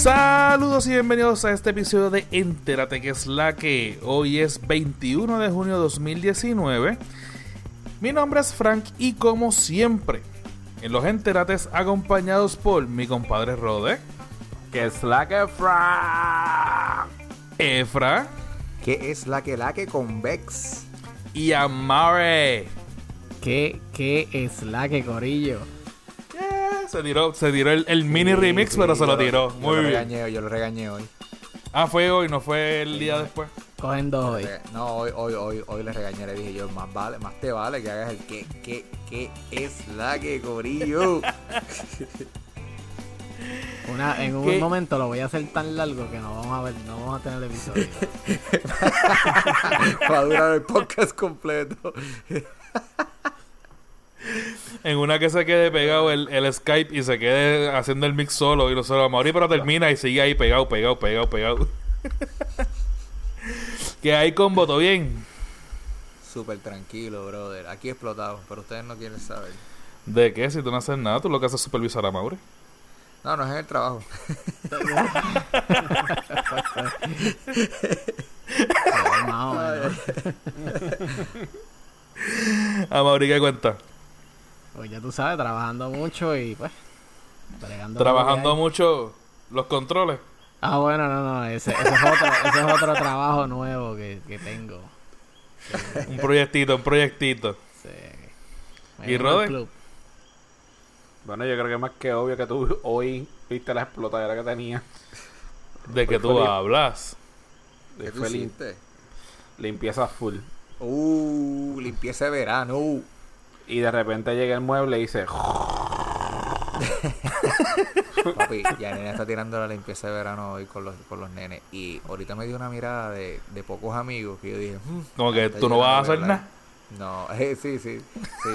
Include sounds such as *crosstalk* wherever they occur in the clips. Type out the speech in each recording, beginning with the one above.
Saludos y bienvenidos a este episodio de Entérate que es la que hoy es 21 de junio de 2019. Mi nombre es Frank y como siempre, en los Enterates acompañados por mi compadre Rode, Que es la que Frank. Efra ¿Qué es la que la que convex? y Amare. ¿Qué, qué es la que corillo? Se tiró, se tiró el, el mini remix, pero se lo tiró. Yo Muy lo bien. regañé, yo lo regañé hoy. Ah, fue hoy, no fue el día después. Cogen dos hoy. No, hoy, hoy, hoy, hoy le regañé, le dije yo, más vale, más te vale que hagas el que, que, que es la que corillo. *laughs* Una, en un ¿Qué? momento lo voy a hacer tan largo que no vamos a ver, no vamos a tener episodio. *laughs* Va a durar el podcast completo. *laughs* En una que se quede pegado el, el Skype y se quede haciendo el mix solo y no solo Amaury, pero termina y sigue ahí pegado, pegado, pegado, pegado. *laughs* que hay combo, ¿todo bien? Súper tranquilo, brother. Aquí explotado, pero ustedes no quieren saber. ¿De qué? Si tú no haces nada, tú lo que haces es supervisar a Mauri. No, no es en el trabajo. *laughs* *laughs* Pero más o menos. A Mauri, ¿qué cuenta? Pues ya tú sabes, trabajando mucho y pues. Trabajando mucho los controles. Ah, bueno, no, no, ese, ese es, otro, ese es otro trabajo nuevo que, que tengo. Un proyectito, un proyectito. Sí. Me ¿Y uno al Rode? club. Bueno, yo creo que es más que obvio que tú hoy viste la explotadera que tenía. ¿De que Pues tú hablas? ¿Qué tú lim- limpieza full. Uh, limpieza de verano. Y de repente llega el mueble y dice... *laughs* Papi, ya nena está tirando la limpieza de verano hoy con los, con los nenes. Y ahorita me dio una mirada de, de pocos amigos que yo dije, "Hmm, Como que tú no vas a hacer nada. No, *laughs* eh, sí, sí, sí.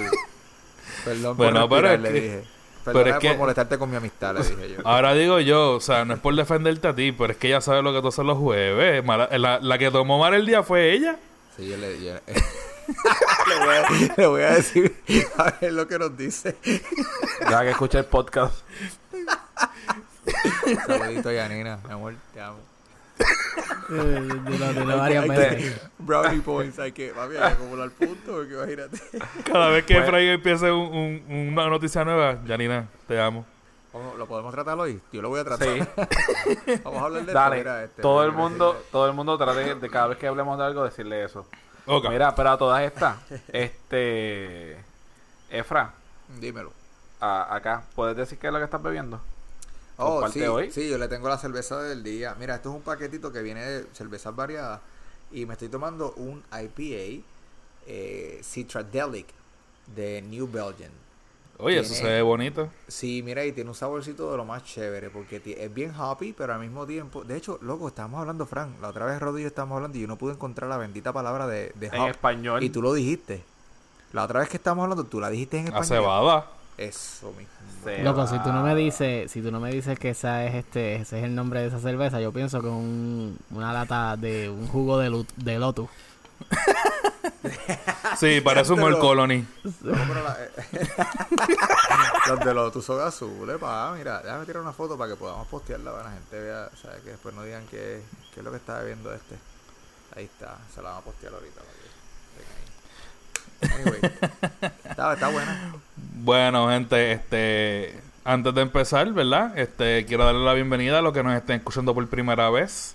Perdón Bueno, por pero respirar, es le que- dije. pero es que- por molestarte con mi amistad, le dije yo. Ahora digo yo, o sea, no es por defenderte a ti, pero es que ella sabe lo que tú haces los jueves. La, la que tomó mal el día fue ella. Sí, yo le, yo- *laughs* *laughs* le, voy a, le voy a decir a ver lo que nos dice. Deja que escuche el podcast. Saludito, Yanina, mi amor, te amo. Eh, Dilo, dilo varias veces. brownie points, hay que, papi, hay que acumular puntos, porque imagínate. Cada vez que Bueno. Efraín empiece un- un- una noticia nueva, Janina, te amo. ¿Lo podemos tratar hoy? Yo lo voy a tratar. Sí. *laughs* Vamos a hablar de Dale. esto, mira, este, todo el mundo, todo el mundo trate de cada vez que hablemos de algo decirle eso. Mira, pero a todas estas, *laughs* este, Efra, Dímelo. a- acá, ¿puedes decir qué es lo que estás bebiendo? Oh, sí, hoy. sí, yo le tengo la cerveza del día. Mira, esto es un paquetito que viene de cervezas variadas. Y me estoy tomando un IPA eh, Citradelic de New Belgian. Oye, eso se ve bonito. Sí, mira, y tiene un saborcito de lo más chévere. Porque es bien hoppy, pero al mismo tiempo. De hecho, loco, estábamos hablando, Frank. La otra vez Rodrigo estábamos hablando y yo no pude encontrar la bendita palabra de, de En hop. español. Y tú lo dijiste. La otra vez que estábamos hablando, tú la dijiste en A español. cebada. Eso mismo. Se Loco, si tú no me dices, si tú no me dices que esa es este, ese es el nombre de esa cerveza, yo pienso que es un, una lata de un jugo de, de lotus. *laughs* Sí, parece un Pero- Colony. No, pero la- *laughs* los de los son azules, pa, mira, déjame tirar una foto para que podamos postearla para que la gente vea, o sea, que después no digan que, que es lo que está bebiendo este. Ahí está, se la vamos a postear ahorita para que ahí. Anyway, está, está buena. Bueno, gente, este, antes de empezar, ¿verdad? Este, quiero darle la bienvenida a los que nos estén escuchando por primera vez.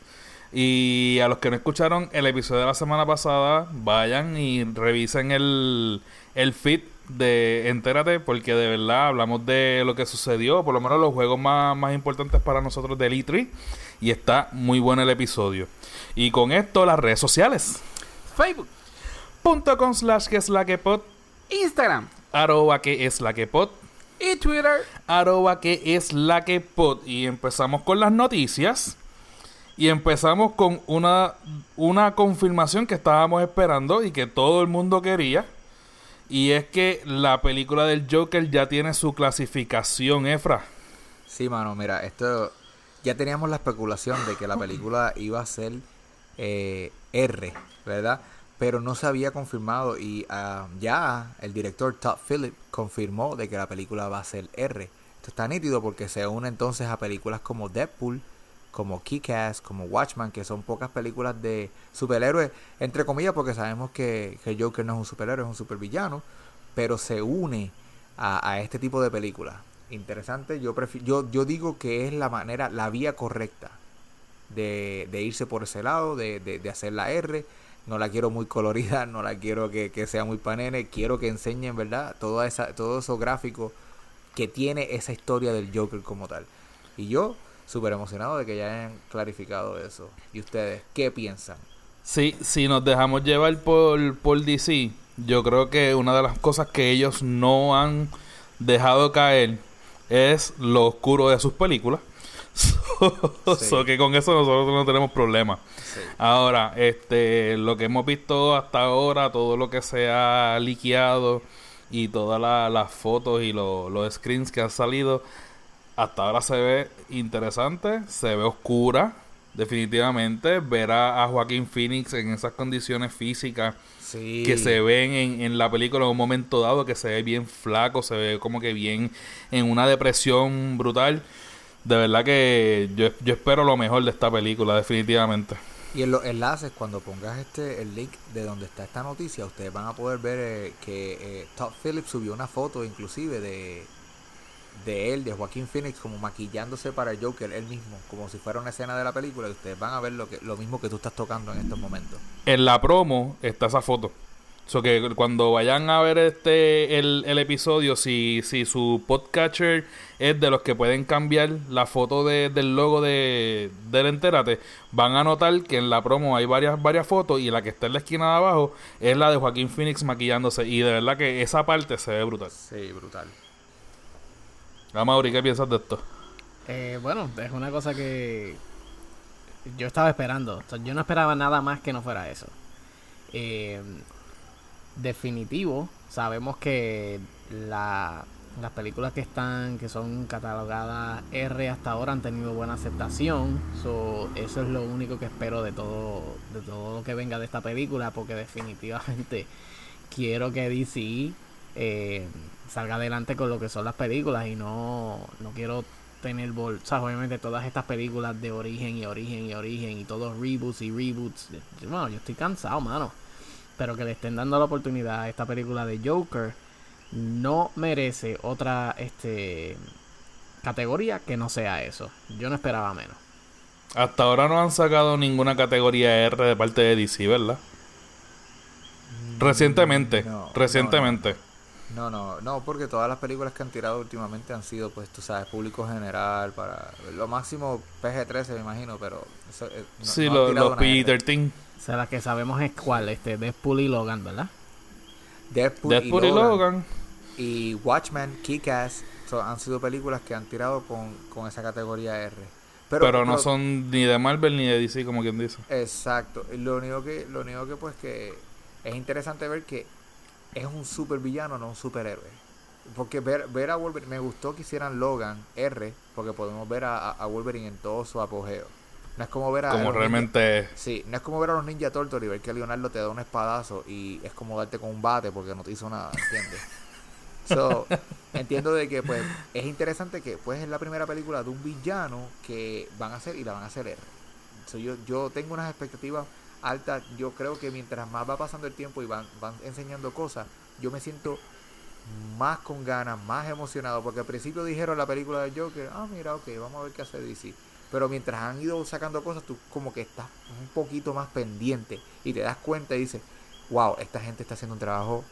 Y a los que no escucharon el episodio de la semana pasada, vayan y revisen el, el feed de Entérate, porque de verdad hablamos de lo que sucedió, por lo menos los juegos más, más importantes para nosotros del E3. Y está muy bueno el episodio. Y con esto, las redes sociales. Facebook, Punto com slash que es la que pod, Instagram arroba que es la que pod, y Twitter. arroba que es la que pod. Y empezamos con las noticias. Y empezamos con una, una confirmación que estábamos esperando y que todo el mundo quería. Y es que la película del Joker ya tiene su clasificación, Efra. Sí, mano, mira, esto ya teníamos la especulación de que la película iba a ser eh, R, ¿verdad? Pero no se había confirmado y ah, ya el director Todd Phillips confirmó de que la película va a ser R. Esto está nítido porque se une entonces a películas como Deadpool, como Kick-Ass, como Watchman, que son pocas películas de superhéroes, entre comillas, porque sabemos que, que Joker no es un superhéroe, es un supervillano, pero se une a, este tipo de películas. Interesante, yo, yo, yo digo que es la manera, la vía correcta de, de irse por ese lado, de, de, de hacer la R. No la quiero muy colorida, *laughs* no la quiero que, que sea muy panene, quiero que enseñen, ¿verdad? Toda esa, todos esos gráficos que tiene esa historia del Joker como tal. Y yo, súper emocionado de que ya hayan clarificado eso. ¿Y ustedes qué piensan? Sí, si nos dejamos llevar por, por DC, yo creo que una de las cosas que ellos no han dejado caer es lo oscuro de sus películas. *laughs* So, Sí. so que con eso nosotros no tenemos problema. Sí. Ahora, este, lo que hemos visto hasta ahora, todo lo que se ha liqueado y todas la- las fotos y lo- los screens que han salido, hasta ahora se ve interesante, se ve oscura, definitivamente. Ver a, a Joaquín Phoenix en esas condiciones físicas Sí. que se ven en, en la película en un momento dado, que se ve bien flaco, se ve como que bien en una depresión brutal. De verdad que yo, yo espero lo mejor de esta película, definitivamente. Y en los enlaces, cuando pongas este el link de donde está esta noticia, ustedes van a poder ver eh, que eh, Todd Phillips subió una foto inclusive de, de él, de Joaquín Phoenix, como maquillándose para el Joker, él mismo, como si fuera una escena de la película, y ustedes van a ver lo, que, lo mismo que tú estás tocando en estos momentos. En la promo está esa foto. So que cuando vayan a ver este el, el episodio, si, si su podcatcher es de los que pueden cambiar la foto de- del logo de, del Entérate, van a notar que en la promo hay varias, varias fotos y la que está en la esquina de abajo es la de Joaquín Phoenix maquillándose. Y de verdad que esa parte se ve brutal. Sí, brutal. Mauri, ¿qué piensas de esto? Eh, bueno, es una cosa que yo estaba esperando. O sea, yo no esperaba nada más que no fuera eso. Eh, definitivo, sabemos que la, las películas que están, que son catalogadas R hasta ahora han tenido buena aceptación. So, eso es lo único que espero de todo, de todo lo que venga de esta película, porque definitivamente *laughs* quiero que DC eh, salga adelante con lo que son las películas y no, no quiero tener bol o sea, obviamente todas estas películas de origen y origen y origen y todos reboots y reboots bueno yo estoy cansado mano pero que le estén dando la oportunidad a esta película de Joker no merece otra este categoría que no sea eso yo no esperaba menos Hasta ahora no han sacado ninguna categoría R de parte de DC, ¿verdad? Recientemente, No, no, recientemente. No, no, no, porque todas las películas que han tirado últimamente han sido, pues, tú sabes, público general, para lo máximo PG-13, me imagino, pero eso, eh, no- sí, no lo- los R. P13. o sea la que sabemos es cuál este Deadpool y Logan verdad Deadpool, Deadpool y Logan. y Watchmen, Kick-Ass, so- han sido películas que han tirado con, con esa categoría R. Pero, no son ni de Marvel ni de DC, como quien dice. Exacto. Y Lo único que, lo único que pues que es interesante ver que es un supervillano, no un superhéroe. Porque ver, ver a Wolverine, me gustó que hicieran Logan R, porque podemos ver a, a- Wolverine en todo su apogeo. No es como ver a Como realmente... ninja- sí, no es como ver a los Ninja Turtles y ver que Leonardo te da un espadazo y es como darte con un bate porque no te hizo nada, ¿entiendes? *laughs* So, entiendo de que pues es interesante que pues es la primera película de un villano que van a hacer y la van a hacer R. So, yo, yo tengo unas expectativas altas. Yo creo que mientras más va pasando el tiempo y van, van enseñando cosas, yo me siento más con ganas, más emocionado. Porque al principio dijeron la película de Joker, ah, mira, ok, vamos a ver qué hace DC. Pero mientras han ido sacando cosas, tú como que estás un poquito más pendiente y te das cuenta y dices, wow, esta gente está haciendo un trabajo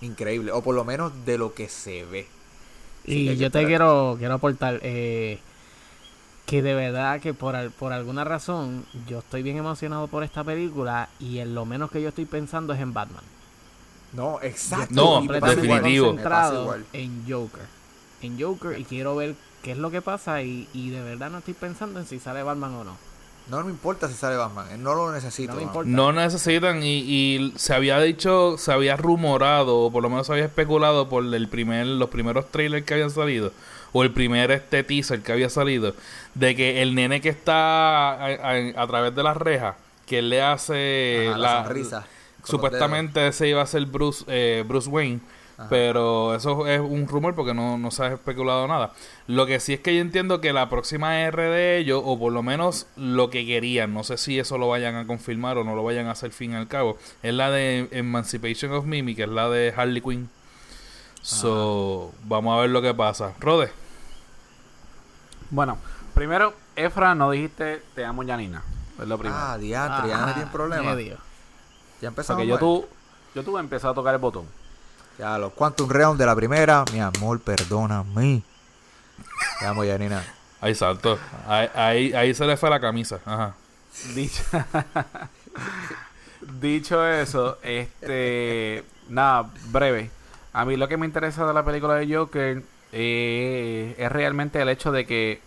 increíble. O por lo menos de lo que se ve. Y que yo te quiero, quiero aportar eh, que de verdad que por, al- por alguna razón yo estoy bien emocionado por esta película y en lo menos que yo estoy pensando es en Batman. No, exacto. No, Completamente definitivo. concentrado en Joker. En Joker y quiero ver qué es lo que pasa y, y de verdad no estoy pensando en si sale Batman o no. No me importa si sale Batman, eh, no lo necesito. No me no. importa. No necesitan y, y se había dicho, se había rumorado, o por lo menos se había especulado por el primer, los primeros trailers que habían salido, o el primer este teaser que había salido, de que el nene que está a, a- a través de las rejas, que él le hace Ajá, la, sonrisa. con los supuestamente ese iba a ser Bruce, eh, Bruce Wayne, Pero eso es un rumor porque no, no se ha especulado nada. Lo que sí es que yo entiendo que la próxima R de ellos, o por lo menos lo que querían, no sé si eso lo vayan a confirmar o no lo vayan a hacer fin al cabo, es la de Emancipation of Mimi, que es la de Harley Quinn. So, vamos a ver lo que pasa. Rode. Bueno, primero, Efra, no dijiste te amo, Janina. Es lo primero. Ah, diantre, ya no tiene problema. medio. Ya empezamos. Porque yo mal. tú, yo tuve empezado a tocar el botón. Ya, los Quantum Realm de la primera. Mi amor, perdóname. Te amo, Yanina. Ahí salto. Ahí, ahí, ahí se le fue la camisa. Ajá. Dicho, *laughs* dicho eso, este, nada, breve. A mí lo que me interesa de la película de Joker eh, es realmente el hecho de que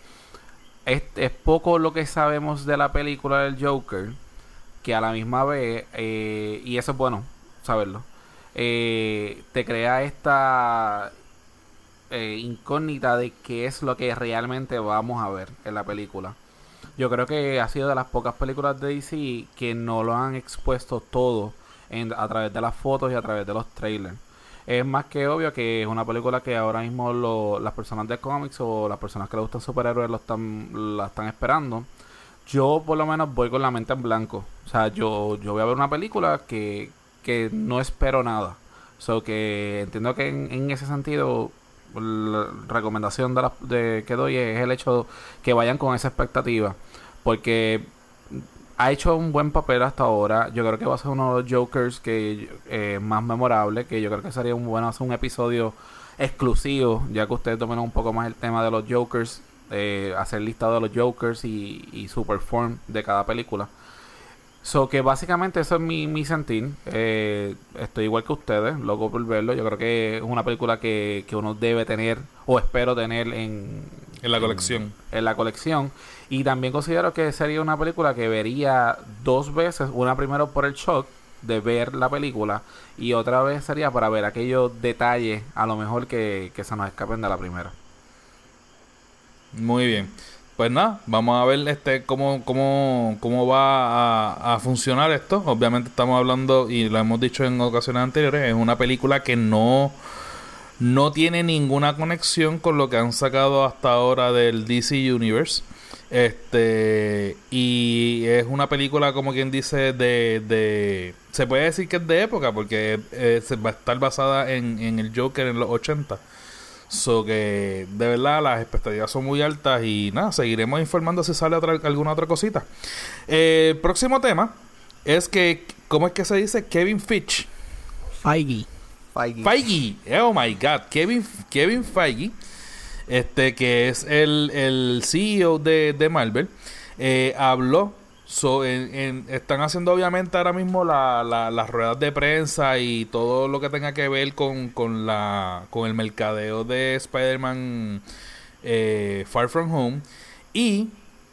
es, poco lo que sabemos de la película del Joker, que a la misma vez, eh, y eso es bueno saberlo, eh, te crea esta incógnita de qué es lo que realmente vamos a ver en la película. Yo creo que ha sido de las pocas películas de DC que no lo han expuesto todo a través de las fotos y a través de los trailers. Es más que obvio que es una película que ahora mismo lo- las personas de cómics o las personas que le gustan superhéroes lo están, la están esperando. Yo por lo menos voy con la mente en blanco. O sea, yo, yo voy a ver una película que, que no espero nada. So que entiendo que en, en ese sentido la recomendación de, la- de que doy es el hecho que vayan con esa expectativa. Porque ha hecho un buen papel hasta ahora. Yo creo que va a ser uno de los Jokers que eh, más memorable. Que yo creo que sería un bueno hacer un episodio exclusivo, ya que ustedes dominan un poco más el tema de los Jokers. eh, hacer listado de los Jokers y, y su perform de cada película. So que básicamente eso es mi, mi sentir. Eh, estoy igual que ustedes, loco por verlo. Yo creo que es una película que, que uno debe tener o espero tener en, En la colección. en la colección. Y también considero que sería una película que vería dos veces. Una primero por el shock de ver la película y otra vez sería para ver aquellos detalles a lo mejor que, que se nos escapen de la primera. Muy bien. Pues nada, vamos a ver este cómo, cómo, cómo va a, a funcionar esto. Obviamente estamos hablando, y lo hemos dicho en ocasiones anteriores, es una película que no, no tiene ninguna conexión con lo que han sacado hasta ahora del DC Universe. Este, y es una película, como quien dice, de, de se puede decir que es de época, porque eh, se va a estar basada en, en el Joker en los 80. So que de verdad las expectativas son muy altas y nada, seguiremos informando si sale otra, alguna otra cosita. Eh, el próximo tema es que, ¿cómo es que se dice? Kevin Fitch. Feige. Feige. Feige. Oh my God. Kevin, Kevin Feige. Este que es el, el CEO de, de Marvel. eh, habló. Están haciendo obviamente ahora mismo la- las ruedas de prensa y todo lo que tenga que ver con, con, la, con el mercadeo de Spider-Man eh, Far From Home. Y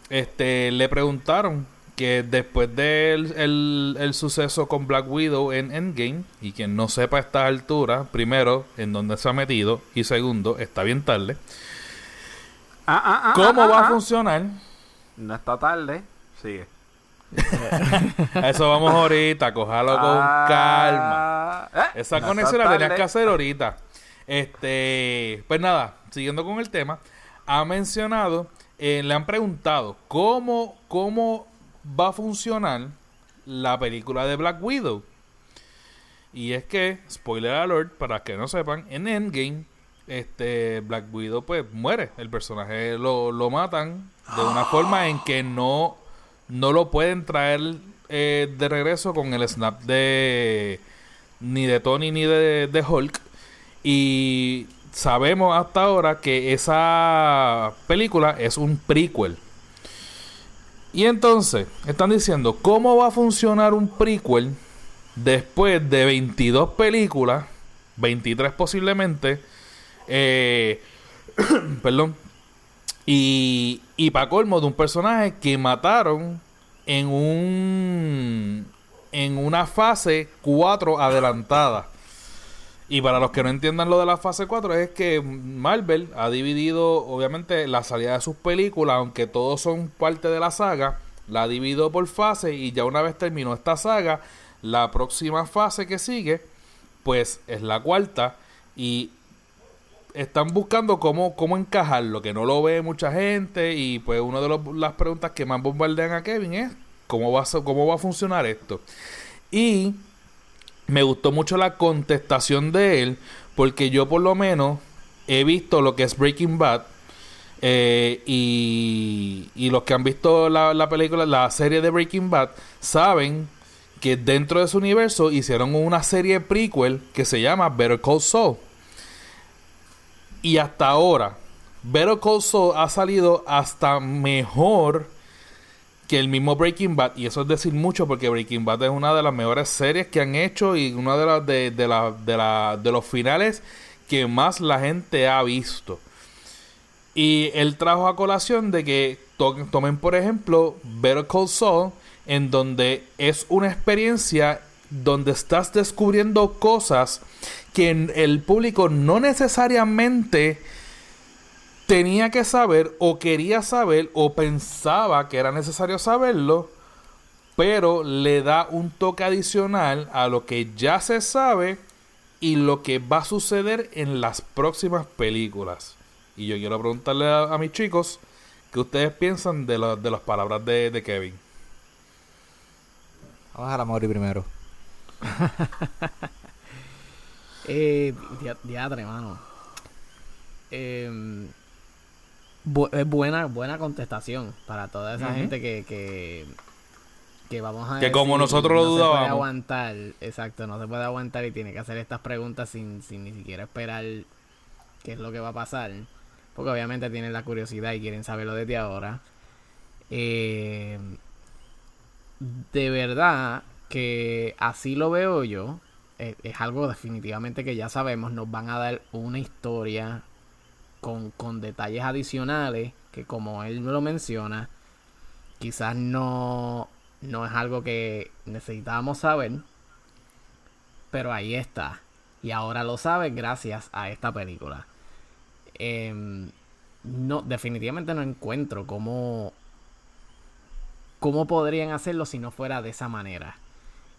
este le preguntaron que después del el, el suceso con Black Widow en Endgame, y quien no sepa a estas alturas, primero, en dónde se ha metido, y segundo, está bien tarde, Ah, ah, ah, ¿cómo va a funcionar? No está tarde. Sigue. Eso vamos ahorita, cójalo con calma. eh, Esa no conexión la tenías tarde. que hacer ahorita. Este, pues nada, siguiendo con el tema, ha mencionado, eh, le han preguntado cómo, cómo va a funcionar la película de Black Widow. Y es que, spoiler alert, para que no sepan, en Endgame, este Black Widow pues muere. El personaje lo, lo matan de una forma en que no, no lo pueden traer eh, de regreso con el snap de ni de Tony ni de, de Hulk. Y sabemos hasta ahora que esa película es un prequel. Y entonces, están diciendo, ¿cómo va a funcionar un prequel después de 22 películas, 23 posiblemente, eh, *clears throat* perdón, y, y para colmo de un personaje que mataron en un en una fase 4 adelantada. Y para los que no entiendan lo de la fase 4 es que Marvel ha dividido obviamente la salida de sus películas, aunque todos son parte de la saga, la dividido por fase y ya una vez terminó esta saga, la próxima fase que sigue pues es la cuarta Y están buscando cómo, cómo encajarlo, que no lo ve mucha gente. Y pues una de los- las preguntas que más bombardean a Kevin es cómo va a, cómo va a funcionar esto. Y me gustó mucho la contestación de él, porque yo por lo menos he visto lo que es Breaking Bad. eh, y, y los que han visto la, la película, la serie de Breaking Bad, saben que dentro de su universo hicieron una serie prequel que se llama Better Call Saul. Y hasta ahora, Better Call Saul ha salido hasta mejor que el mismo Breaking Bad. Y eso es decir mucho porque Breaking Bad es una de las mejores series que han hecho y una de, las de, la- de, la- de los finales que más la gente ha visto. Y él trajo a colación de que to- tomen, por ejemplo, Better Call Saul, en donde es una experiencia donde estás descubriendo cosas que el público no necesariamente tenía que saber o quería saber o pensaba que era necesario saberlo, pero le da un toque adicional a lo que ya se sabe y lo que va a suceder en las próximas películas. Y yo quiero preguntarle a, a mis chicos qué ustedes piensan de, la- de las palabras de, de Kevin. Vamos a la Mori primero. *laughs* Eh, dia- diadre, mano. Eh, bu- es buena, buena contestación para toda esa gente que, que, que vamos a Que como nosotros lo no se puede dudábamos. aguantar, exacto, no se puede aguantar y tiene que hacer estas preguntas sin, sin ni siquiera esperar qué es lo que va a pasar. Porque obviamente tienen la curiosidad y quieren saberlo desde ahora. Eh, de verdad que así lo veo yo. Es, es algo definitivamente que ya sabemos. Nos van a dar una historia con, con detalles adicionales que como él lo menciona, quizás no, no es algo que necesitábamos saber. Pero ahí está. Y ahora lo sabes gracias a esta película. Em, no, definitivamente no encuentro cómo, cómo podrían hacerlo si no fuera de esa manera.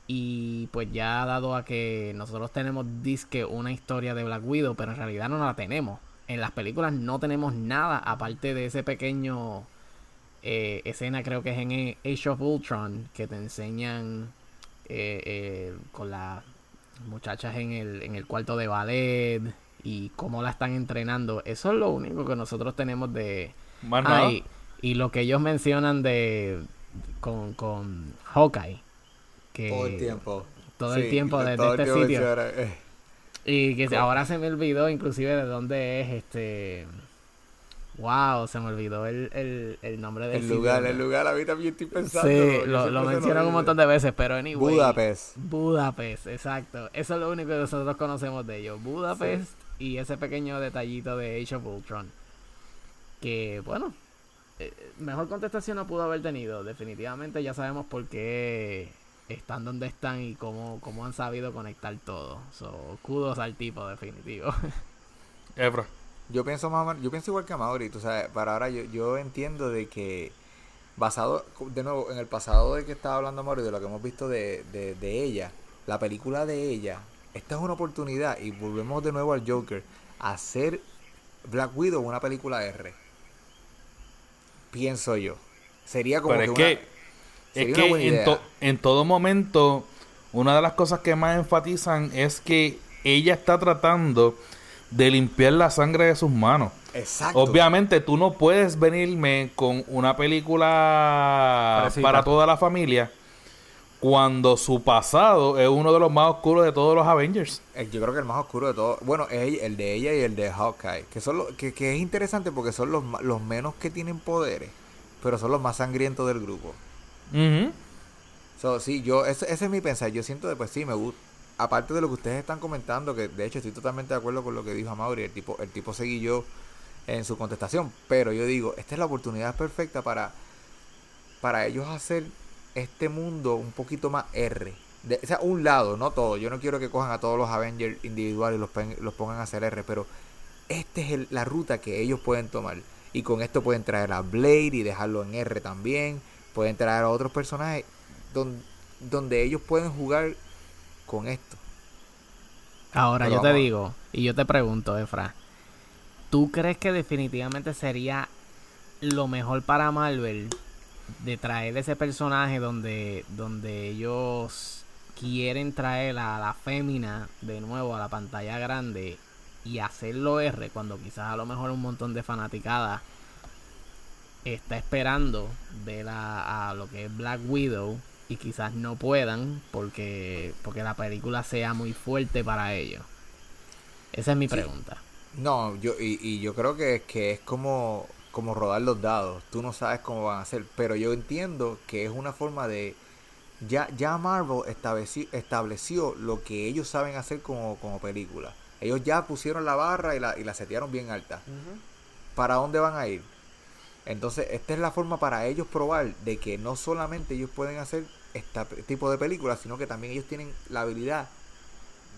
Y pues ya dado a que nosotros tenemos disque una historia de Black Widow, pero en realidad no la tenemos. En las películas no tenemos nada aparte de ese pequeño eh, escena, creo que es en Age of Ultron, que te enseñan eh, eh, con las muchachas en el, en el cuarto de ballet y cómo la están entrenando. Eso es lo único que nosotros tenemos de... Más nada. y, y lo que ellos mencionan de con, con Hawkeye. Que Todo el tiempo. todo el tiempo de desde este sitio. Y que ahora se me olvidó inclusive de dónde es este... Wow, se me olvidó el, el, el nombre del El sitio. lugar, el lugar, a mí también estoy pensando. Sí, lo, lo mencionan un montón de veces, pero anyway. Budapest. Budapest, exacto. Eso es lo único que nosotros conocemos de ellos. Budapest y ese pequeño detallito de Age of Ultron. Que, bueno, eh, mejor contestación no pudo haber tenido. Definitivamente ya sabemos por qué están donde están y cómo, cómo han sabido conectar todo. So, kudos al tipo, definitivo. *laughs* Efra. Yo pienso más o menos- yo pienso igual que Mauri, tú sabes, para ahora yo, yo entiendo de que basado, de nuevo, en el pasado de que estaba hablando Mauri, de lo que hemos visto de, de, de ella, la película de ella, esta es una oportunidad, y volvemos de nuevo al Joker, hacer Black Widow una película R. Pienso yo. Sería como Pero es que, es una que en, idea. to- en todo momento, una de las cosas que más enfatizan es que ella está tratando de limpiar la sangre de sus manos. Exacto. Obviamente tú no puedes venirme con una película para toda la familia cuando su pasado es uno de los más oscuros de todos los Avengers. Eh, Yo creo que el más oscuro de todos, bueno, es el de ella y el de Hawkeye, que son los, que, que es interesante porque son los, los menos que tienen poderes, pero son los más sangrientos del grupo. Ujú. So, sí, yo, ese, ese es mi pensar, yo siento de pues sí, me gusta, aparte de lo que ustedes están comentando, que de hecho estoy totalmente de acuerdo con lo que dijo Amaury, el tipo, el tipo se guilló en su contestación, pero yo digo, esta es la oportunidad perfecta para, para ellos hacer este mundo un poquito más R. De, o sea, un lado, no todo. Yo no quiero que cojan a todos los Avengers individuales y los, los pongan a hacer R, pero esta es el- la ruta que ellos pueden tomar. Y con esto pueden traer a Blade y dejarlo en R también. Pueden traer a otros personajes donde, donde ellos pueden jugar con esto. Ahora Pero yo te vamos digo, y yo te pregunto, Efra, ¿tú crees que definitivamente sería lo mejor para Marvel de traer ese personaje donde, donde ellos quieren traer a la fémina de nuevo a la pantalla grande y hacerlo R cuando quizás a lo mejor un montón de fanaticadas está esperando ver a, a lo que es Black Widow y quizás no puedan porque porque la película sea muy fuerte para ellos. Esa es mi pregunta. No, yo y, y yo creo que, que es como, como rodar los dados. Tú no sabes cómo van a ser, pero yo entiendo que es una forma de... Ya, ya Marvel estableció, estableció lo que ellos saben hacer como, como película. Ellos ya pusieron la barra y la, y la setearon bien alta. ¿Para dónde van a ir? Entonces, esta es la forma para ellos probar de que no solamente ellos pueden hacer este tipo de películas, sino que también ellos tienen la habilidad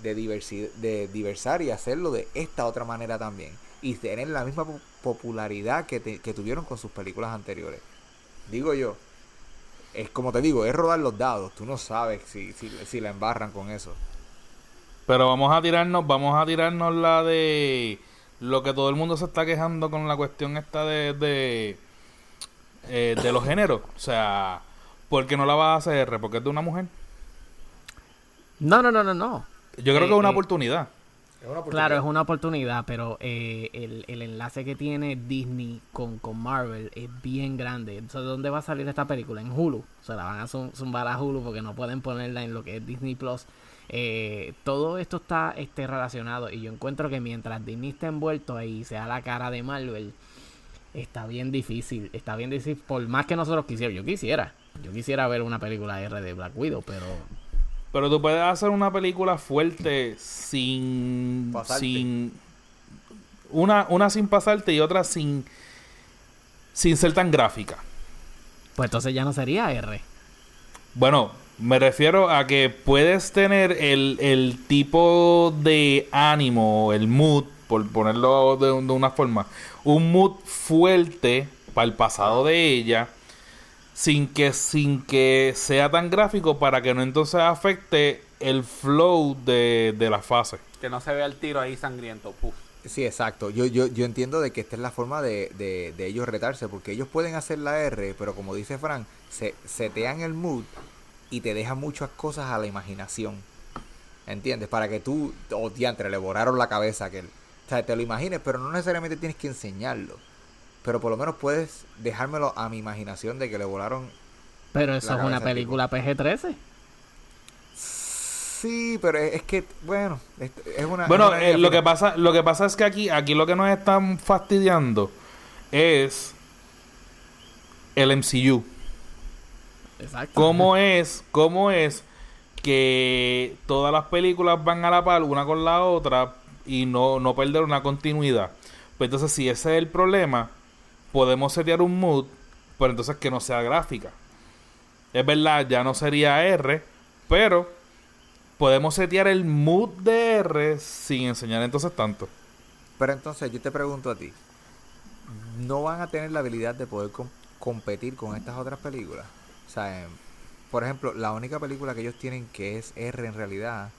de, de diversar y hacerlo de esta otra manera también. Y tener la misma po- popularidad que, que tuvieron con sus películas anteriores. Digo yo, es como te digo, es rodar los dados. Tú no sabes si, si, si la embarran con eso. Pero vamos a tirarnos, vamos a tirarnos la de lo que todo el mundo se está quejando con la cuestión esta de de, eh, de los géneros. O sea, ¿por qué no la vas a hacer? ¿Porque es de una mujer? No, no, no, no, no. Yo creo Eh, que es una eh, oportunidad. Claro, es una oportunidad, pero eh, el, el enlace que tiene Disney con, con Marvel es bien grande. Entonces, ¿dónde va a salir esta película? En Hulu. Se la van a zum- zumbar a Hulu porque no pueden ponerla en lo que es Disney Plus. Eh, todo esto está este, relacionado y yo encuentro que mientras Disney esté envuelto ahí y sea la cara de Marvel, está bien difícil. Está bien difícil, por más que nosotros quisiéramos. Yo quisiera. Yo quisiera ver una película R de Black Widow, pero Pero tú puedes hacer una película fuerte sin. Pasarte. sin una, una sin pasarte y otra sin. sin ser tan gráfica. pues entonces ya no sería R. Bueno, me refiero a que puedes tener el, el tipo de ánimo, el mood, por ponerlo de, de una forma, un mood fuerte para el pasado de ella, sin que, sin que sea tan gráfico para que no entonces afecte el flow de, de la fase. Que no se vea el tiro ahí sangriento. Puf. Sí, exacto. Yo, yo, yo entiendo de que esta es la forma de, de, de ellos retarse, porque ellos pueden hacer la R, pero como dice Frank, se setean el mood y te dejan muchas cosas a la imaginación. ¿Entiendes? Para que tú, o diantre, le borraron la cabeza a aquel. O sea, te lo imagines, pero no necesariamente tienes que enseñarlo. Pero por lo menos puedes dejármelo a mi imaginación de que le volaron. Pero eso La es una del película PG-13. Sí, pero es, es que, bueno, es, es una. Bueno, es una eh, lo que pasa, lo que pasa es que aquí, aquí lo que nos están fastidiando es el MCU. Exacto. ¿Cómo es, cómo es que todas las películas van a la par una con la otra y no, no perder una continuidad? Pues entonces, si ese es el problema, podemos setear un mood, pero entonces que no sea gráfica. Es verdad, ya no sería R, pero podemos setear el mood de R sin enseñar entonces tanto. Pero entonces yo te pregunto a ti, ¿no van a tener la habilidad de poder com- competir con estas otras películas? O sea, por ejemplo, la única película que ellos tienen que es R en realidad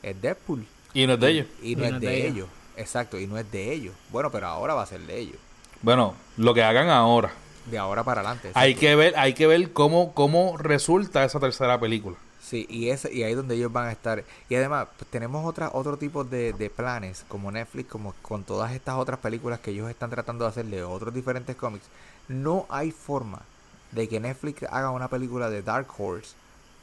es Deadpool. Y no es de ellos. Y no, es de ellos. Exacto, y no es de ellos. Bueno, pero ahora va a ser de ellos. Bueno, lo que hagan ahora. De ahora para adelante. Hay que ver, hay que ver cómo, cómo resulta esa tercera película. Sí, y, ese, y ahí es donde ellos van a estar. Y además, pues, tenemos otra, otro tipo de, de planes, como Netflix, como con todas estas otras películas que ellos están tratando de hacer de otros diferentes cómics. No hay forma de que Netflix haga una película de Dark Horse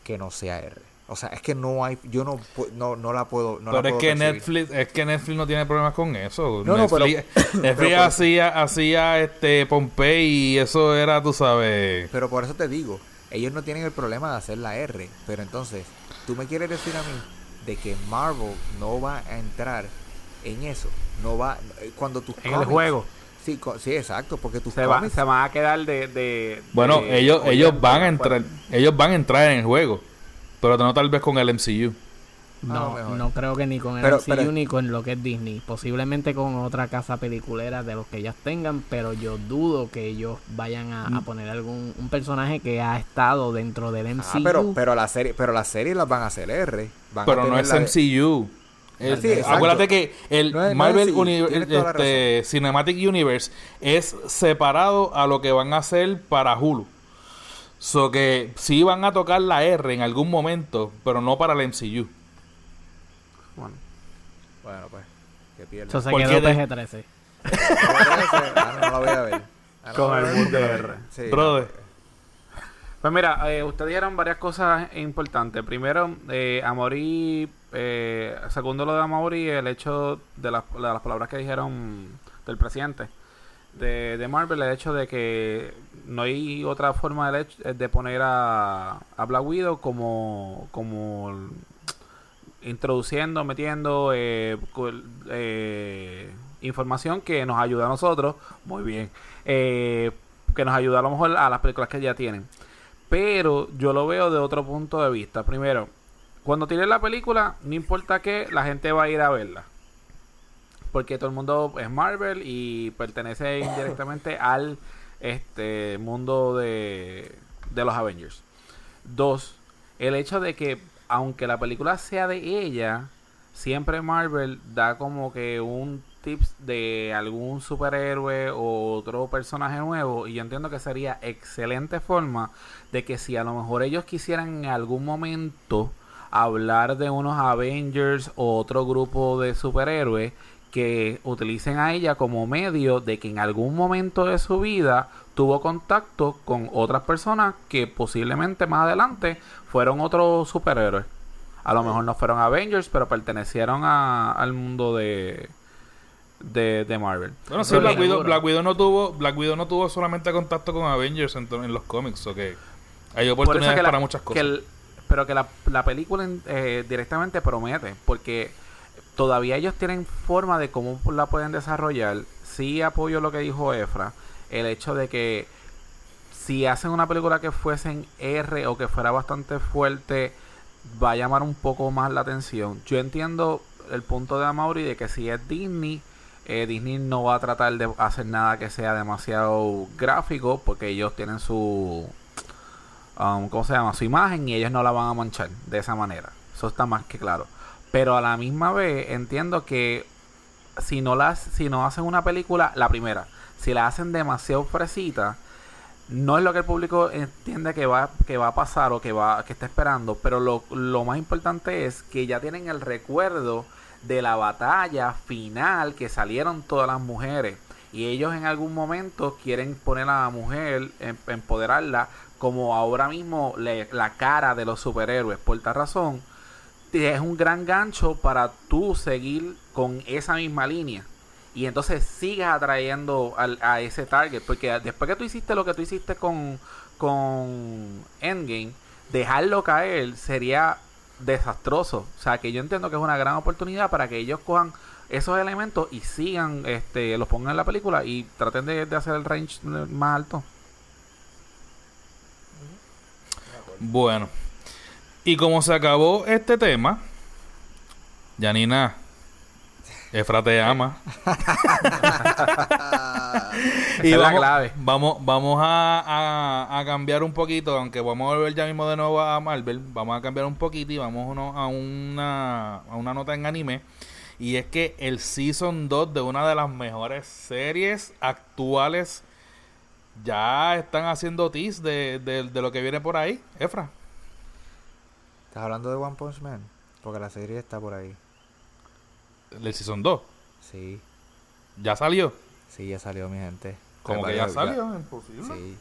que no sea R. O sea, es que no hay, yo no, no, no la puedo, no la pero es puedo que. Netflix, es que Netflix no tiene problemas con eso. No, no, pero- Netflix, *laughs* pero Netflix hacía, hacía este Pompey y eso era, tú sabes. Pero por eso te digo, ellos no tienen el problema de hacer la R. Pero entonces, tú me quieres decir a mí de que Marvel no va a entrar en eso. No va, eh, cuando tus En el juego. Sí, co- sí, exacto, porque tus Se, va, se van a quedar de. de Bueno, de- ellos, ellos van a entrar, ellos van a entrar en el juego, pero no tal vez con el MCU. No, no creo que ni con el Pero- MCU pero- ni con lo que es Disney. Posiblemente con otra casa peliculera de los que ellas tengan, pero yo dudo que ellos vayan a, a poner algún un personaje que ha estado dentro del MCU. Ah, pero, pero la serie, pero las series las van a hacer R. Van a Pero no es de- MCU. El- Sí, exacto. acuérdate que el No es- no Marvel es Uni- la este, Cinematic Universe es separado a lo que van a hacer para Hulu. So que sí van a tocar la R en algún momento, pero no para el MCU. Bueno. Bueno, pues, que pierda. Eso se ¿Por quedó qué de- PG-13. *laughs* Ah, no, no la voy a ver. Ah, no Con la el mood de. R. Sí, Brother. Pues mira, eh, ustedes dijeron varias cosas importantes. Primero, eh, eh, segundo lo de Amaury, el hecho de las, las palabras que dijeron del presidente de, Marvel, el hecho de que no hay otra forma de, hecho- de poner a, a como, como introduciendo, metiendo eh, eh, información que nos ayuda a nosotros, muy bien, eh, que nos ayuda a lo mejor a las películas que ya tienen. Pero yo lo veo de otro punto de vista. Primero, cuando tienes la película, no importa qué, la gente va a ir a verla. Porque todo el mundo es Marvel y pertenece *coughs* indirectamente al este mundo de, de los Avengers. Dos, el hecho de que aunque la película sea de ella, siempre Marvel da como que un tips de algún superhéroe o otro personaje nuevo y yo entiendo que sería excelente forma de que si a lo mejor ellos quisieran en algún momento hablar de unos Avengers o otro grupo de superhéroes que utilicen a ella como medio de que en algún momento de su vida tuvo contacto con otras personas que posiblemente más adelante fueron otros superhéroes. A lo mejor no fueron Avengers, pero pertenecieron a- al mundo de, de, de Marvel. Bueno, sí, Pero Black. Widow, Black Widow no tuvo, Black Widow no tuvo solamente contacto con Avengers en, los cómics, ok. Hay oportunidades que la- para muchas que cosas. el- pero que la, la película eh, directamente promete, porque todavía ellos tienen forma de cómo la pueden desarrollar. Sí apoyo lo que dijo Efra, el hecho de que si hacen una película que fuese en R o que fuera bastante fuerte, va a llamar un poco más la atención. Yo entiendo el punto de Amaury de que si es Disney, eh, Disney no va a tratar de hacer nada que sea demasiado gráfico, porque ellos tienen su um, ¿cómo se llama? Su imagen y ellos no la van a manchar de esa manera. Eso está más que claro. Pero a la misma vez entiendo que si no las, si no hacen una película, la primera, si la hacen demasiado fresita, no es lo que el público entiende que va, que va a pasar o que va, que está esperando, pero lo, lo más importante es que ya tienen el recuerdo de la batalla final que salieron todas las mujeres. Y ellos en algún momento quieren poner a la mujer, em- empoderarla como ahora mismo le- la cara de los superhéroes. Por tal razón, es un gran gancho para tú seguir con esa misma línea. Y entonces sigas atrayendo al- a ese target. Porque después que tú hiciste lo que tú hiciste con, con Endgame, dejarlo caer sería desastroso. O sea, que yo entiendo que es una gran oportunidad para que ellos cojan esos elementos y sigan, este, los pongan en la película y traten de, de hacer el range eh, más alto. Bueno. Y como se acabó este tema, Janina, Efra te ama. *laughs* Esa es la vamos, clave. Vamos, vamos a, a- a cambiar un poquito, aunque vamos a volver ya mismo de nuevo a Marvel, vamos a cambiar un poquito y vamos uno- a, una, a una nota en anime. Y es que el Season 2 de una de las mejores series actuales ya están haciendo tease de, de, de lo que viene por ahí. Efra. ¿Estás hablando de One Punch Man? Porque la serie está por ahí. El Season 2. Sí, Ya salió. sí, ya salió mi gente. Como que ya salió. Imposible. Sí.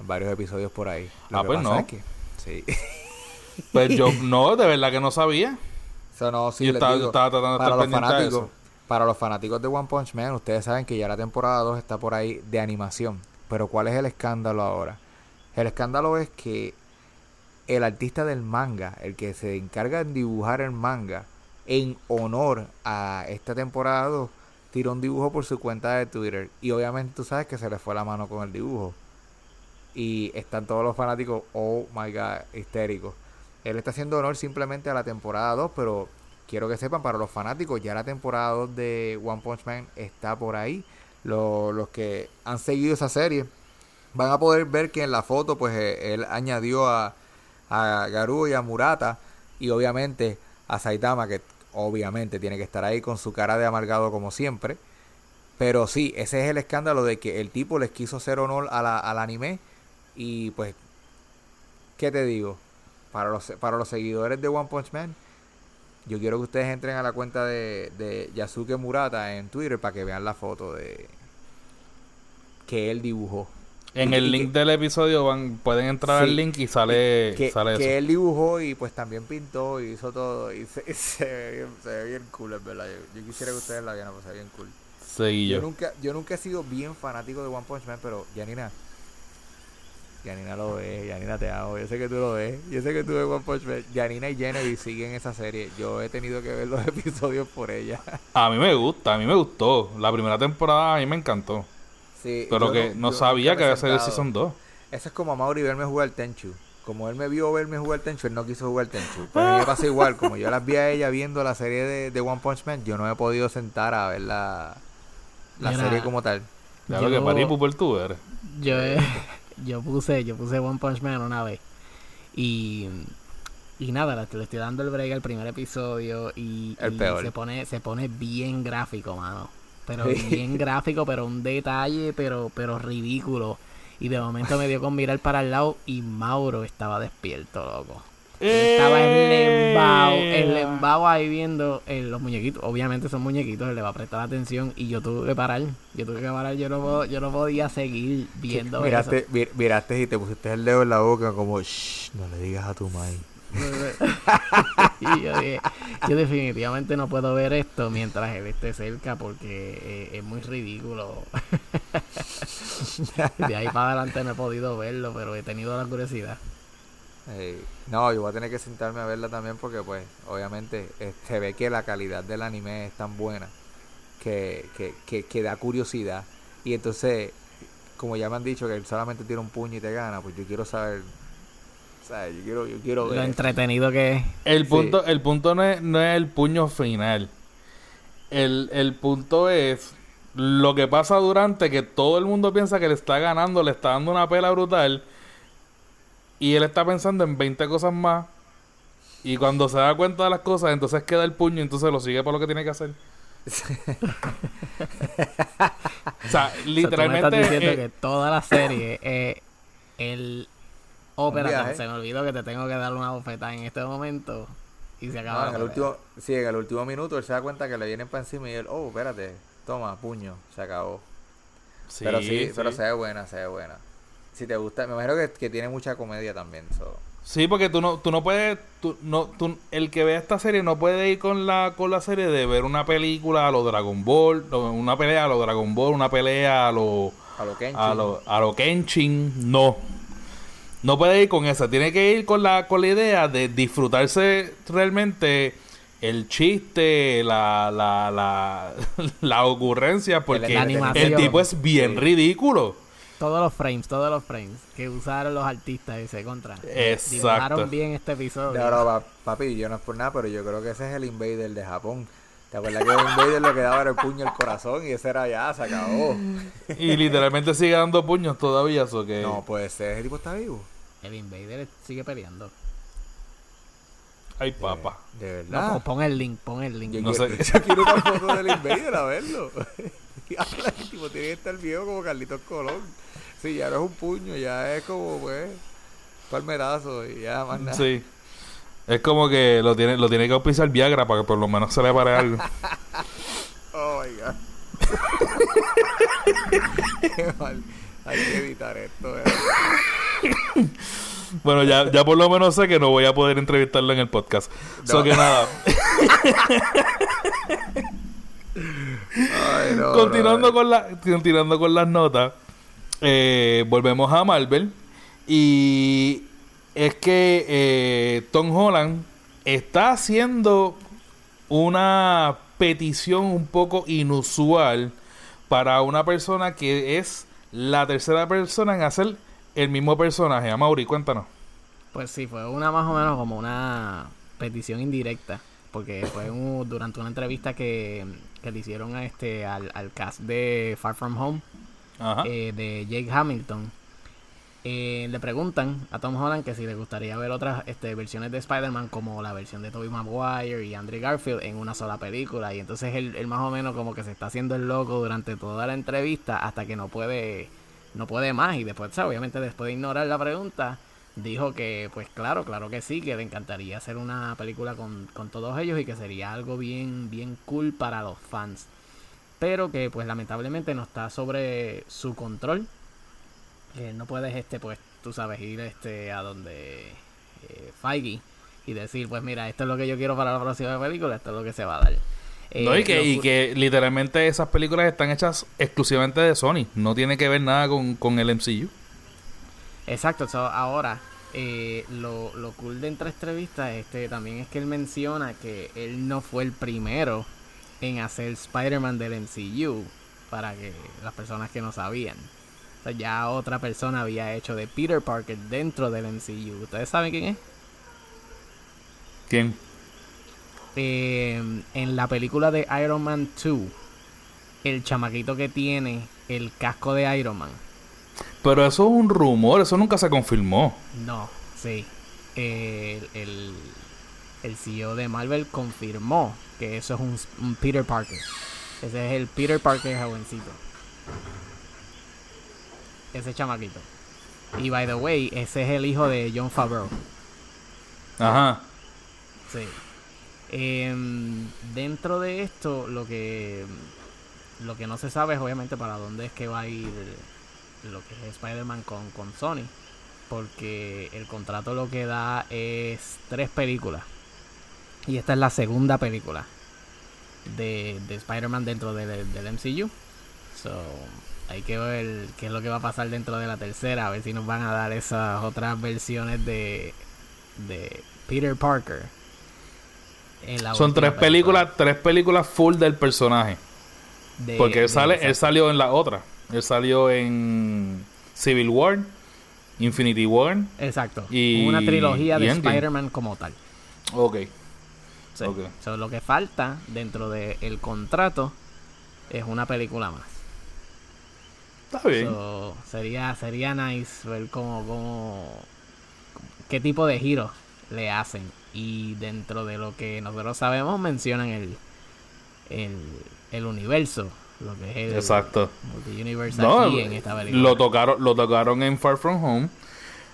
Varios episodios por ahí. Ah, pues no. es que- sí. *laughs* Pues yo no, de verdad que no sabía. Eso no, sí, Yo estaba, digo, estaba tratando de para estar los de fanáticos, eso. para los fanáticos de One Punch Man, ustedes saben que ya la temporada 2 está por ahí de animación. Pero ¿cuál es el escándalo ahora? El escándalo es que el artista del manga, el que se encarga de dibujar el manga, en honor a esta temporada 2, tiró un dibujo por su cuenta de Twitter. Y obviamente tú sabes que se le fue la mano con el dibujo. Y están todos los fanáticos, oh my god, histéricos. Él está haciendo honor simplemente a la temporada 2, pero quiero que sepan, para los fanáticos, ya la temporada 2 de One Punch Man está por ahí. Lo- los que han seguido esa serie van a poder ver que en la foto, pues eh, él añadió a, a Garou y a Murata, y obviamente a Saitama, que obviamente tiene que estar ahí con su cara de amargado como siempre. Pero sí, ese es el escándalo de que el tipo les quiso hacer honor a la, al anime y pues, ¿qué te digo? Para los, para los seguidores de One Punch Man, yo quiero que ustedes entren a la cuenta de, de Yasuke Murata en Twitter para que vean la foto de que él dibujó. En el link del episodio van, pueden entrar Sí. al link y sale, que, sale que eso. él dibujó y pues también pintó y hizo todo y se, *laughs* se ve, bien, se ve bien cool, es verdad. Yo, yo quisiera que ustedes la vieran, pues se ve bien cool. Seguí Yo yo. nunca, yo nunca he sido bien fanático de One Punch Man, pero Yanina, Yanina lo ve, Yanina te amo, yo sé que tú lo ves, yo sé que tú ves One Punch Man. Yanina y Genevieve siguen esa serie, yo he tenido que ver los *laughs* episodios por ella. A mí me gusta, a mí me gustó. La primera temporada a mí me encantó. Sí, Pero que no sabía que me he iba a ser el. Season 2. Eso es como a Mauri verme jugar Tenchu. Como él me vio verme jugar Tenchu, él no quiso jugar Tenchu. Pues mí me pasa igual. Como *laughs* yo las vi a ella viendo la serie de, de One Punch Man, yo no he podido sentar a ver la, la Mira, serie como tal. Lo que parí Pupel tú eres. Yo, he- *laughs* yo puse, yo puse One Punch Man una vez. Y, y nada, le, le estoy dando el break al primer episodio y, El y peor. se pone, se pone bien gráfico, mano. Pero Sí. bien gráfico, pero un detalle, pero, pero ridículo. Y de momento me dio con mirar para el lado y Mauro estaba despierto, loco. Estaba enlembado, ¡Eh! enlembado ahí viendo eh, los muñequitos. Obviamente son muñequitos, él le va a prestar atención y yo tuve que parar. Yo tuve que parar, yo no, puedo- yo no podía seguir viendo Miraste, mi- miraste y te pusiste el dedo en la boca como, shh, no le digas a tu madre. *laughs* yo dije, yo definitivamente no puedo ver esto mientras él esté cerca porque eh, es muy ridículo. *laughs* De ahí para adelante no he podido verlo, pero he tenido la curiosidad. No, yo voy a tener que sentarme a verla también porque pues obviamente eh, se ve que la calidad del anime es tan buena que, que, que, que da curiosidad. Y entonces, como ya me han dicho que él solamente tiene un puño y te gana, pues yo quiero saber, sea, yo quiero, yo quiero Lo ver. entretenido que es. El Sí. punto, el punto no es, no es el puño final. El, el punto es lo que pasa durante que todo el mundo piensa que le está ganando, le está dando una pela brutal. Y él está pensando en 20 cosas más. Y cuando se da cuenta de las cosas, entonces queda el puño y entonces lo sigue por lo que tiene que hacer. *laughs* o sea, O sea, tú me literalmente. estás diciendo eh, que toda la serie es el ópera. viaje. Se me olvidó que te tengo que dar una bofetada en este momento. Y se acaba No, la en el pelea. último, sí, en el último minuto él se da cuenta que le vienen para encima y él, oh, espérate, toma, puño, se acabó. sí, pero sí, sí. pero se ve buena, se ve buena. Si te gusta, me imagino que, que tiene mucha comedia también. so. Sí, porque tú no, tú no puedes, tú, no, tú, el que vea esta serie no puede ir con la, con la serie de ver una película a lo Dragon Ball, una pelea a lo Dragon Ball, una pelea a lo, A lo Kenshin. a lo, a lo Kenshin, no. No puede ir con esa, tiene que ir con la, con la idea de disfrutarse realmente el chiste, la, la, la, *laughs* la ocurrencia, porque La el, tipo es bien Sí. ridículo. Todos los frames, todos los frames que usaron los artistas ese contra. Exacto. Dibujaron bien este episodio. Pa- papi, yo no es por nada, pero yo creo que ese es el Invader de Japón. ¿Te acuerdas que el Invader lo que daba era el puño al corazón y ese era ya, se acabó? Y literalmente sigue dando puños todavía, eso que... No puede ser, ese tipo está vivo. El Invader sigue peleando. Ay, papa. De No, verdad. pon- pon el link, pon el link. yo, no quiero, sé. *laughs* yo quiero una foto del Invader a verlo. *laughs* El tipo tiene que estar viejo como Carlitos Colón. Sí, ya no es un puño, ya es como, pues, palmerazo y ya más nada. Sí. Es como que lo tiene, lo tiene que auspiciar Viagra para que por lo menos se le pare algo. *laughs* Oh my god. *laughs* Qué mal. Hay que evitar esto. eh. *coughs* Bueno, ya, ya por lo menos sé que no voy a poder entrevistarlo en el podcast. So No. que nada. *laughs* Ay, no, continuando no, con la, continuando con las notas. eh, volvemos a Marvel. Y es que eh, Tom Holland está haciendo una petición un poco inusual para una persona que es la tercera persona en hacer el mismo personaje. Amaury, cuéntanos. Pues sí, fue una más o menos como una petición indirecta. Porque fue un- durante una entrevista que, que le hicieron a este al, al cast de Far From Home eh, de Jake Hamilton. Eh, le preguntan a Tom Holland que si le gustaría ver otras este, versiones de Spider-Man como la versión de Tobey Maguire y Andrew Garfield en una sola película. Y entonces él, más o menos como que se está haciendo el loco durante toda la entrevista hasta que no puede no puede más. Y después obviamente después de ignorar la pregunta dijo que pues claro claro que sí que le encantaría hacer una película con, con todos ellos y que sería algo bien bien cool para los fans. Pero que pues lamentablemente no está sobre su control eh, no puedes este pues tú sabes ir este a donde eh, Feige y decir pues mira esto es lo que yo quiero para la próxima película esto es lo que se va a dar Eh, No, y, que, y literalmente esas películas están hechas exclusivamente de Sony. No tiene que ver nada con, con el MCU. Exacto, so, ahora eh, lo, lo cool de entre entrevistas este, también es que él menciona que él no fue el primero en hacer Spider-Man del MCU, para que las personas que no sabían. O sea, ya otra persona había hecho de Peter Parker dentro del MCU. ¿Ustedes saben quién es? ¿Quién? Eh, en la película de Iron Man 2, el chamaquito que tiene el casco de Iron Man. Pero eso es un rumor, eso nunca se confirmó. No, sí. El, el, el CEO de Marvel confirmó que eso es un, un Peter Parker. Ese es el Peter Parker jovencito. Ese chamaquito. Y by the way, ese es el hijo de John Favreau. Ajá. Sí. Em, dentro de esto, lo que lo que no se sabe es obviamente para dónde es que va a ir lo que es Spider-Man con, con Sony. Porque el contrato lo que da es tres películas. Y esta es la segunda película de, de Spider-Man dentro del, del MCU. So, hay que ver qué es lo que va a pasar dentro de la tercera. A ver si nos van a dar esas otras versiones de, de Peter Parker. en la Son tres película películas, tres películas full del personaje. de- Porque él de- sale, él salió en la otra. Él salió en Civil War, Infinity War. Exacto. y- una trilogía y de. Spider-Man como tal. Ok. Sí. Ok. So, lo que falta dentro del contrato es una película más. Está bien. So, sería, sería nice ver cómo, cómo, qué tipo de giros le hacen. Y dentro de lo que nosotros sabemos mencionan el, el, el universo. Lo que es el Exacto. multiverse No, aquí en esta película. lo tocaron, lo tocaron en Far From Home.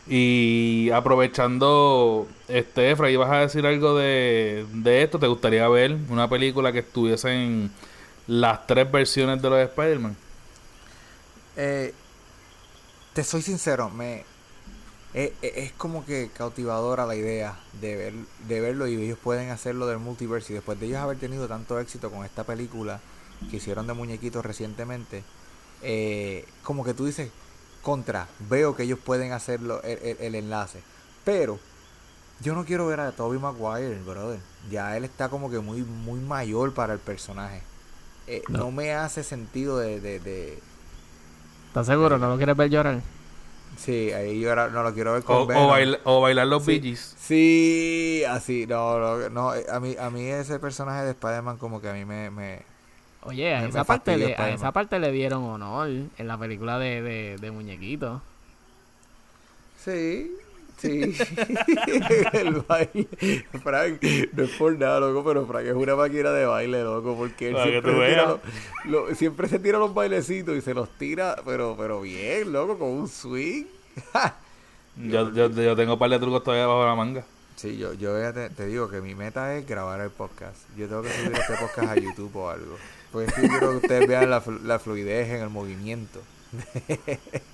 Y aprovechando, este, Efra, ibas a decir algo de, de esto. ¿Te gustaría ver una película que estuviese en las tres versiones de los Spider-Man? Eh, te soy sincero, me eh, eh, es como que cautivadora la idea de ver de verlo y ellos pueden hacerlo del multiverse y después de ellos haber tenido tanto éxito con esta película que hicieron de muñequitos recientemente, eh, como que tú dices contra, veo que ellos pueden hacerlo el, el- el enlace, pero yo no quiero ver a Toby Maguire, brother. Ya él está como que muy muy mayor para el personaje. Eh, No. no. me hace sentido de- de- de ¿Estás seguro? ¿No lo quieres ver llorar? Sí, ahí yo no lo quiero ver con O, o, baila- o bailar los Sí. Bee Gees. Sí, así, no, no, no, a mí, a mí ese personaje de Spider-Man como que a mí me, me Oye, a esa, me parte le, a esa parte le dieron honor en la película de, de, de Muñequito. sí, sí, *laughs* el baile, Frank, no es por nada, loco, pero Frank es una máquina de baile, loco, porque él siempre se, tira los, lo- siempre se tira los bailecitos y se los tira, pero, pero bien, loco, con un swing. *laughs* Yo, yo, yo tengo un par de trucos todavía bajo la manga. Sí, yo, yo te, te digo que mi meta es grabar el podcast. Yo tengo que subir este podcast a YouTube o algo. Porque es que quiero que ustedes vean la, la fluidez en el movimiento. *laughs*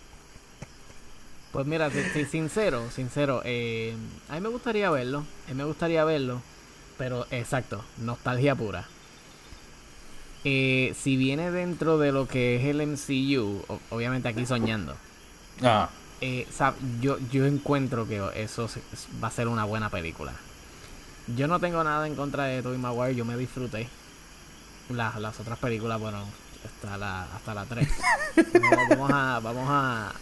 Pues mira, si, si- sincero, sincero, eh, a mí me gustaría verlo, a mí me gustaría verlo, pero exacto, nostalgia pura. Eh, si viene dentro de lo que es el MCU, obviamente aquí soñando, Ah, eh, yo, yo encuentro que eso va a ser una buena película. Yo no tengo nada en contra de Tobey Maguire, yo me disfruté. Las, las otras películas, bueno, hasta la, hasta la 3. *laughs* vamos a, vamos a,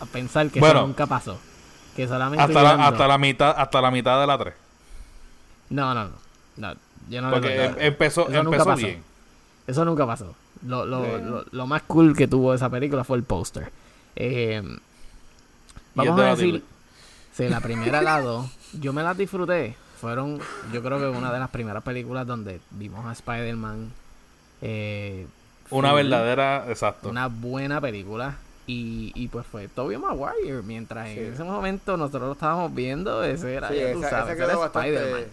a pensar que Bueno. eso nunca pasó. Que solamente hasta, la, hasta la mitad hata la mitad de la 3. No, no, no. no yo no Porque em- empezó, Eso nunca empezó pasó. bien. Eso nunca pasó. Lo, lo, lo, lo más cool que tuvo esa película fue el póster. Eh, es Vamos a decir, si la primera la *laughs* dos, yo me las disfruté. Fueron, yo creo que una de las primeras películas donde vimos a Spider-Man. eh, Una verdadera, exacto. Una buena película. Y, y pues fue Tobey Maguire. Mientras en ese momento nosotros lo estábamos viendo, ese era, Sí, ya tú esa, sabes, esa ese era quedó bastante. Spider-Man.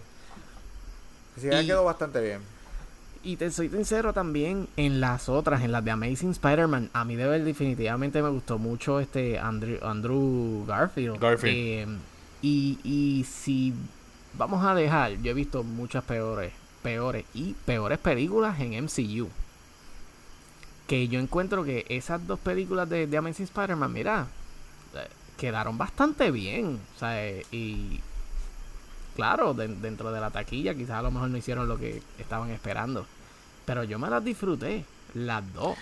Sí, esa Y- quedó bastante bien. Y te soy sincero también, en las otras, en las de Amazing Spider-Man, a mí de ver definitivamente me gustó mucho este Andrew, Andrew Garfield. Garfield. Eh, y, y si vamos a dejar, yo he visto muchas peores, peores y peores películas en MCU. Que yo encuentro que esas dos películas de, de Amazing Spider-Man, mira, eh, quedaron bastante bien. O sea, y claro, de- dentro de la taquilla quizás a lo mejor no hicieron lo que estaban esperando. Pero yo me las disfruté, las dos.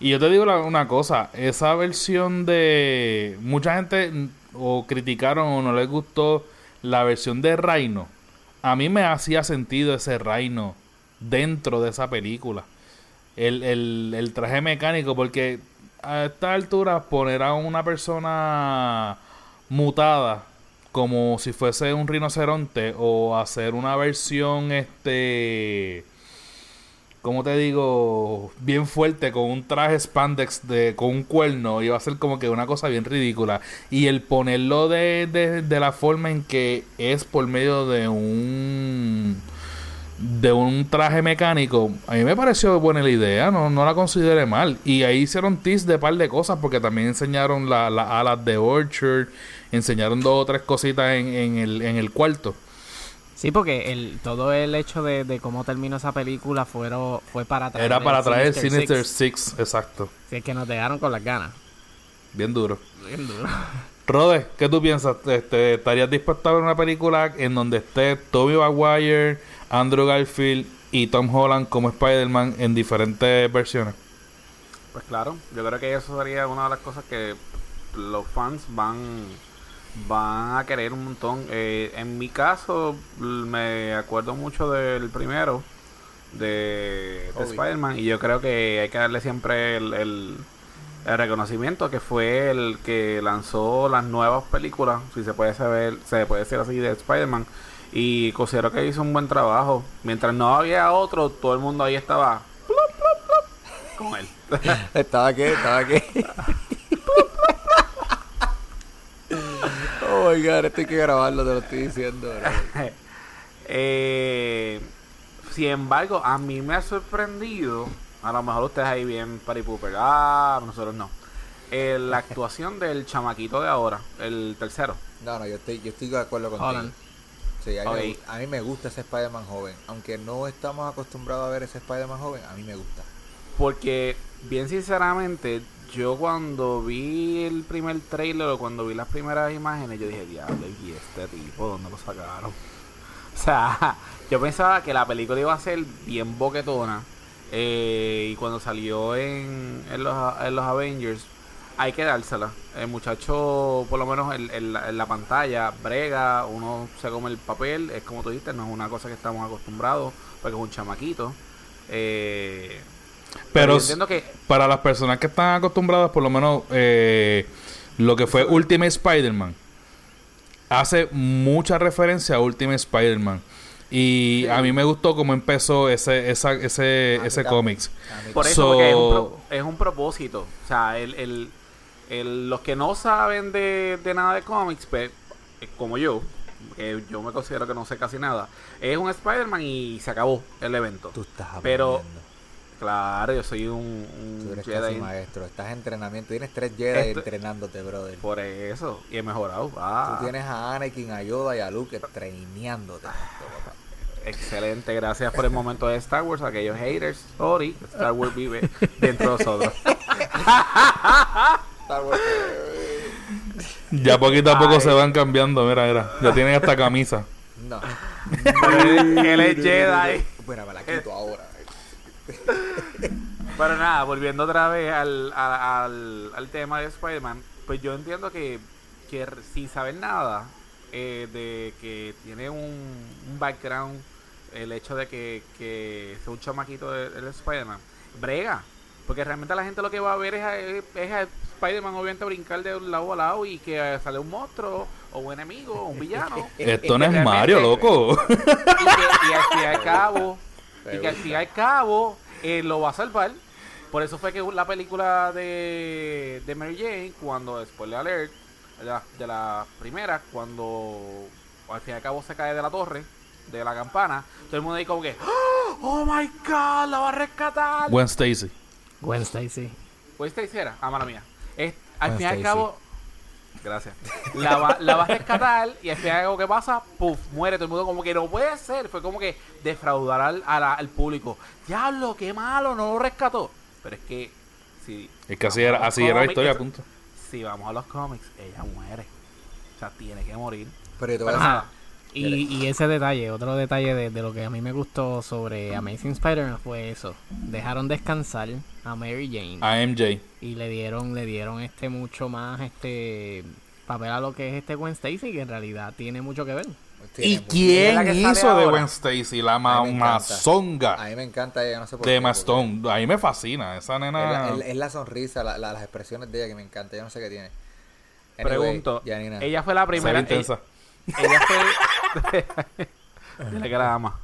Y yo te digo una cosa, esa versión de... Mucha gente o criticaron o no les gustó la versión de Rhino. A mí me hacía sentido ese Rhino dentro de esa película. El, el, el traje mecánico, porque a esta altura poner a una persona mutada como si fuese un rinoceronte o hacer una versión este como te digo, bien fuerte con un traje spandex de con un cuerno iba a ser como que una cosa bien ridícula. Y el ponerlo de, de, de la forma en que es por medio de un de un traje mecánico a mí me pareció buena la idea no, no la consideré mal y ahí hicieron tease de par de cosas porque también enseñaron la- las alas de Orchard enseñaron dos o tres cositas en, en el, en el cuarto Sí, porque el, todo el hecho de, de cómo terminó esa película fueron, fue para traer era para traer Sinister Sinister Six. Six exacto Sí, es que nos dejaron con las ganas. bien duro Bien duro. *laughs* Rode, ¿qué tú piensas? Este, ¿Estarías dispuesto a ver una película en donde esté Tobey Maguire, Andrew Garfield y Tom Holland como Spider-Man en diferentes versiones? Pues claro, yo creo que eso sería una de las cosas que los fans van van a querer un montón. Eh, en mi caso, me acuerdo mucho del primero de, de. Spider-Man y yo creo que hay que darle siempre el, el, el reconocimiento que fue el que lanzó las nuevas películas, si se puede saber, se puede decir así, de Spider-Man. Y considero que hizo un buen trabajo. Mientras no había otro, todo el mundo ahí estaba plup, plup, plup, con él. *laughs* Estaba aquí, estaba aquí. *laughs* oh my god, esto hay que grabarlo, te lo estoy diciendo. *laughs* Eh, sin embargo, a mí me ha sorprendido, a lo mejor ustedes ahí bien paripuper, ah, nosotros no. Eh, la actuación del chamaquito de ahora, el tercero. No, no, yo estoy, yo estoy de acuerdo contigo. Holland. Sí, a mí, me, Ok. gu- a mí me gusta ese Spider-Man joven. Aunque no estamos acostumbrados a ver ese Spider-Man joven, a mí me gusta. Porque, bien sinceramente, yo cuando vi el primer trailer o cuando vi las primeras imágenes, yo dije, diablo, ¿y este tipo dónde lo sacaron? *laughs* O sea, yo pensaba que la película iba a ser bien boquetona. eh, y cuando salió en, en, los, en los Avengers, hay que dársela. El muchacho, por lo menos en, en la, en la pantalla, brega, uno se come el papel, es como tú dijiste, no es una cosa que estamos acostumbrados, porque es un chamaquito. Eh, Pero entiendo que para las personas que están acostumbradas, por lo menos eh, lo que fue Ultimate Spider-Man, hace mucha referencia a Ultimate Spider-Man. Y a mí me gustó cómo empezó ese, esa, ese, ese cómics. Por So- eso, porque es un, pro- es un propósito. O sea, el, el, el- los que no saben de, de nada de cómics, pues, eh, como yo, que yo me considero que no sé casi nada, es un Spider-Man y se acabó el evento. Tú estás Pero- aprendiendo. Claro, yo soy un, un Tú eres Jedi casi maestro. Estás en entrenamiento. Tienes tres Jedi Esto- entrenándote, brother. por eso, y he mejorado. Ah, Tú tienes a Anakin, a Yoda y a Luke traineándote. Excelente, gracias por el momento de Star Wars, aquellos haters. Sorry, Star Wars vive dentro de nosotros. *laughs* Ya poquito a poco Ay. se van cambiando, mira, mira. Ya tienen hasta camisa. No. él, es Jedi. Bueno, me la quito ahora. Pero nada, volviendo otra vez al, al, al tema de Spider-Man, pues yo entiendo que, que sin saber nada eh, de que tiene un, un background, el hecho de que, que sea un chamaquito de, de Spider-Man, brega. Porque realmente la gente lo que va a ver es a, es a Spider-Man obviamente brincar de un lado a lado y que eh, sale un monstruo o un enemigo o un villano. *laughs* Esto no es Mario, loco. y, que, y al fin y al cabo, y que al fin y al cabo eh, lo va a salvar. Por eso fue que la película de, de Mary Jane, cuando, spoiler alert, de la, de la primera, cuando al fin y al cabo se cae de la torre, de la campana, todo el mundo ahí como que, ¡Oh my god! ¡La va a rescatar! Gwen Stacy. Gwen Stacy. Pues esta hiciera, ah, mala mía. Es- al fin y al cabo, gracias. La va, *laughs* la va a rescatar y al fin y al cabo, ¿qué pasa? Puf, muere todo el mundo. Como que no puede ser. Fue como que defraudar al, a la- al público. Diablo, qué malo, no lo rescató. Pero es que, si, Es que así era, así era la historia, punto. si vamos a los cómics, ella muere. O sea, tiene que morir. Pero yo te voy a Pero decir- nada. Y, y ese detalle, otro detalle de, de lo que a mí me gustó sobre Amazing Spider-Man fue eso. Dejaron descansar a Mary Jane A MJ. y le dieron, le dieron este mucho más este papel a lo que es este Gwen Stacy, que en realidad tiene mucho que ver. tiene ¿Y quién la que sale hizo de. Gwen Stacy? La A mí me encanta. A mí me encanta ella, no sé por de qué, Emma porque Stone. A mí me fascina. Esa Es la, nena. es- la sonrisa, la- la- las expresiones de ella que me encanta. Yo no sé qué tiene. Anyway, Pregunto, Janina. ella fue la primera. intensa. Ella, ella fue. Dile que la ama.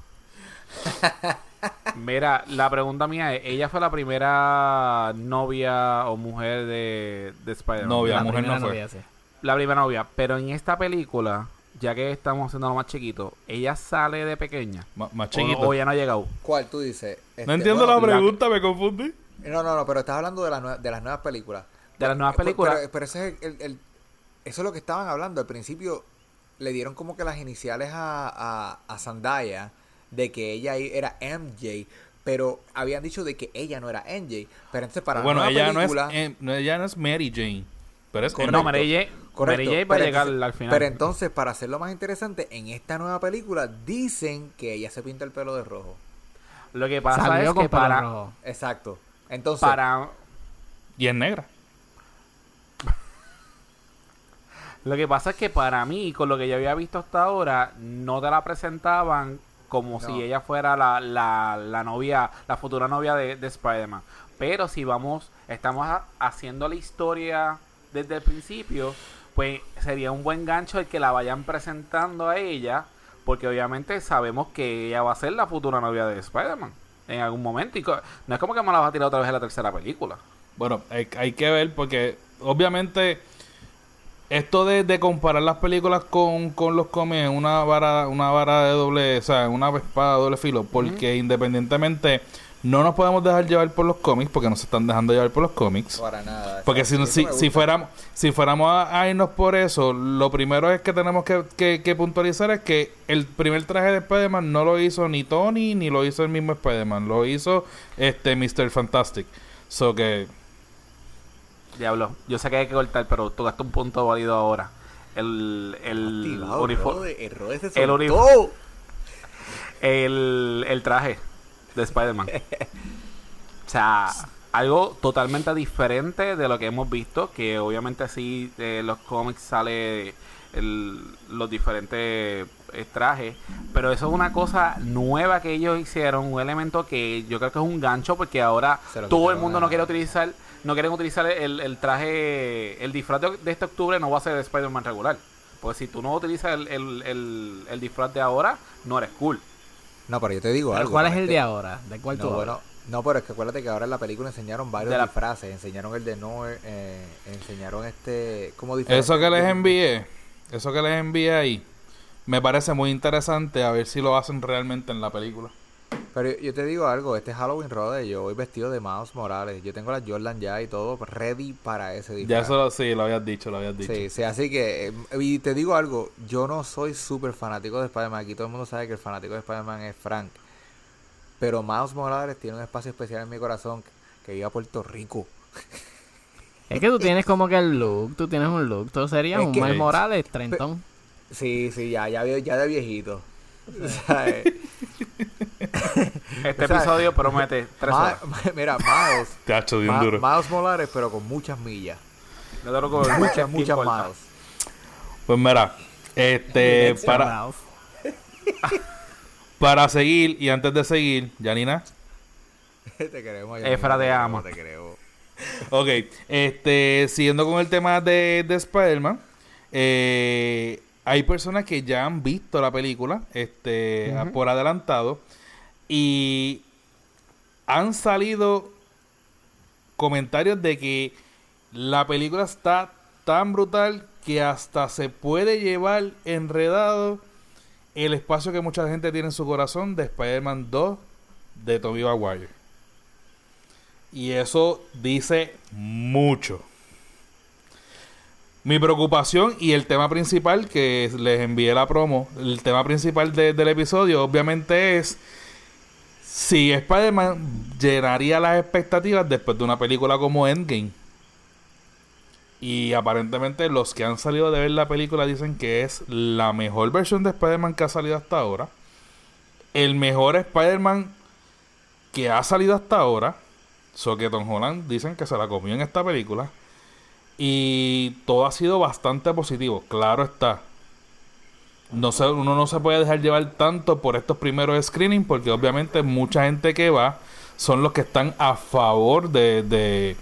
Mira, la pregunta mía es: ¿ella fue la primera novia o mujer de, de Spider-Man? Novia, La mujer no fue. novia, sí. La primera novia. Pero en esta película, ya que estamos haciendo lo más chiquito, ¿ella sale de pequeña? Ma- Más ¿O, chiquito. o ya no ha llegado? ¿Cuál tú dices? Este, No entiendo bueno, la pregunta, me confundí. No, no, no, pero estás hablando de, las nue- de las nuevas películas. De las nuevas Pero- películas. Pero, pero ese es el, el- el- eso es lo que estaban hablando. Al principio le dieron como que las iniciales a, a, a Zendaya de que ella era MJ, pero habían dicho de que ella no era MJ. Pero entonces para bueno, la nueva ella no, es, película, no, ella no es Mary Jane. Pero es Correcto. No. Mary Jane, Correcto, Mary Jane va a pero llegar entonces- al final. Pero entonces, para hacerlo más interesante, en esta nueva película dicen que ella se pinta el pelo de rojo. Lo que pasa Salió es que para, rojo. Exacto. Entonces, para Y es negra. Lo que pasa es que para mí, con lo que yo había visto hasta ahora, no te la presentaban como No. si ella fuera la, la, la novia, la futura novia de, de Spider-Man. Pero si vamos, estamos ha- haciendo la historia desde el principio, pues sería un buen gancho el que la vayan presentando a ella, porque obviamente sabemos que ella va a ser la futura novia de Spider-Man en algún momento. Y no es como que me la va a tirar otra vez en la tercera película. Bueno, hay, hay que ver porque obviamente esto de, de comparar las películas con, con los cómics es una vara, una vara de doble, o sea, una espada de doble filo, porque independientemente no nos podemos dejar llevar por los cómics, porque nos están dejando llevar por los cómics. para nada. Porque si, si, si fuéramos, si fuéramos a, a irnos por eso, lo primero es que tenemos que, que- que puntualizar es que el primer traje de Spider-Man no lo hizo ni Tony ni lo hizo el mismo Spider-Man, lo hizo este Mr. Fantastic. So que Diablo, yo sé que hay que cortar, pero tocaste un punto válido ahora. El, el uniforme. El se el el, el traje de Spider-Man. o sea, algo totalmente diferente de lo que hemos visto, que obviamente sí, de los cómics sale el- los diferentes eh, trajes, pero eso es una cosa nueva que ellos hicieron, un elemento que yo creo que es un gancho, porque ahora todo el mundo a- no quiere utilizar, no quieren utilizar el, el traje, el disfraz de, de este octubre no va a ser de Spider-Man regular. Pues si tú no utilizas el, el, el, el disfraz de ahora, no eres cool. No, pero yo te digo Pero algo. ¿Cuál es el este- de ahora? ¿De cuál tú No, hablas? bueno, no, pero es que acuérdate que ahora en la película enseñaron varios De la- disfraces. Enseñaron el de Noir, eh, enseñaron este... como diferentes- eso que les envié, eso que les envié ahí, me parece muy interesante a ver si lo hacen realmente en la película. Pero yo, te digo algo, este Halloween Road, yo voy vestido de Miles Morales. Yo tengo la Jordan ya y todo ready para ese Ya disfraz. eso lo- sí, lo habías dicho, lo habías dicho. Sí, sí, así que, eh, y te digo algo, yo no soy súper fanático de Spider-Man, aquí todo el mundo sabe que el fanático de Spider-Man es Frank, pero Miles Morales tiene un espacio especial en mi corazón, que vive a Puerto Rico. *laughs* Es que tú tienes como que el look, tú tienes un look, tú serías Es un Miles Morales, trentón. Sí, sí, ya, ya, ya de viejito. *laughs* ¿Sabes? Este *laughs* O sea, episodio promete tres Ma- horas. *laughs* mira, Miles, Te ha hecho bien Ma- duro. Miles Morales, pero con muchas millas, No te lo cobro, ¿qué muchas, muchas miles. Pues mira, este, para, para seguir y antes de seguir, Janina, te queremos. Efra, te amo. Te queremos. ok, este, siguiendo con el tema de, de Spider-Man, eh, hay personas que ya han visto la película este, por adelantado y han salido comentarios de que la película está tan brutal que hasta se puede llevar enredado el espacio que mucha gente tiene en su corazón de Spider-Man 2 de Tobey Maguire. Y eso dice mucho. Mi preocupación y el tema principal que les envié la promo, el tema principal de- del episodio, obviamente es si Spider-Man llenaría las expectativas después de una película como Endgame. Y aparentemente los que han salido de ver la película dicen que es la mejor versión de Spider-Man que ha salido hasta ahora. El mejor Spider-Man que ha salido hasta ahora. So que Tom Holland dicen que se la comió en esta película. Y todo ha sido bastante positivo. Claro está. No se, uno no se puede dejar llevar tanto por estos primeros screenings porque obviamente mucha gente que va son los que están a favor de, de,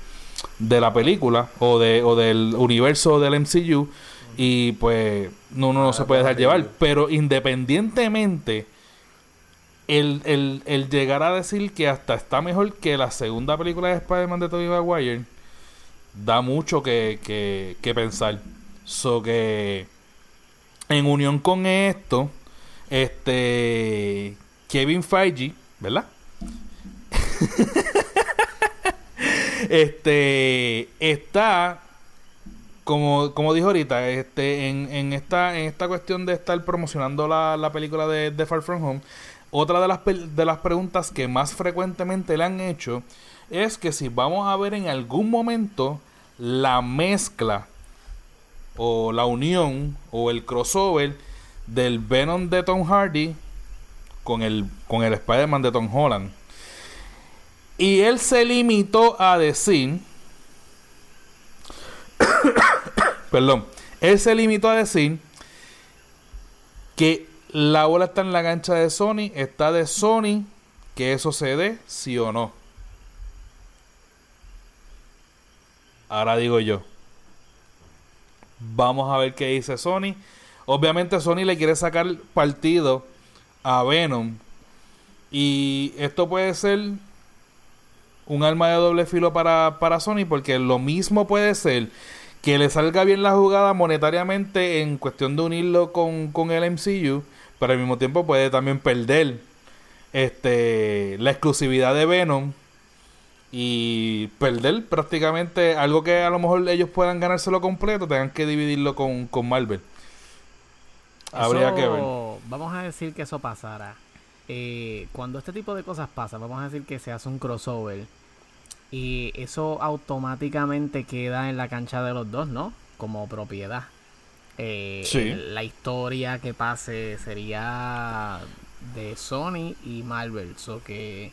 de la película o, de, o del universo del MCU y pues no, uno no se puede dejar llevar. Pero independientemente, el, el, el llegar a decir que hasta está mejor que la segunda película de Spider-Man de Tobey Maguire da mucho que, que, pensar. So que en unión con esto, este Kevin Feige, ¿verdad? *laughs* este está como, como dijo ahorita, este, en, en esta, en esta cuestión de estar promocionando la, la película de, de Far From Home, otra de las, de las preguntas que más frecuentemente le han hecho es que si vamos a ver en algún momento la mezcla o la unión o el crossover del Venom de Tom Hardy con el, con el Spider-Man de Tom Holland. Y él se limitó a decir, *coughs* perdón, él se limitó a decir que la bola está en la cancha de Sony, está de Sony, que eso se dé, sí o no. Ahora digo yo. Vamos a ver qué dice Sony. Obviamente Sony le quiere sacar partido a Venom. Y esto puede ser un arma de doble filo para, para Sony porque lo mismo puede ser que le salga bien la jugada monetariamente en cuestión de unirlo con, con el MCU, pero al mismo tiempo puede también perder este la exclusividad de Venom y perder prácticamente algo que a lo mejor ellos puedan ganárselo completo, tengan que dividirlo con, con Marvel. Habría Eso- que ver. Vamos a decir que eso pasara. Eh, cuando este tipo de cosas pasa, vamos a decir que se hace un crossover. Y eso automáticamente queda en la cancha de los dos, ¿no? Como propiedad. Eh, Sí. La historia que pase sería de Sony y Marvel. So que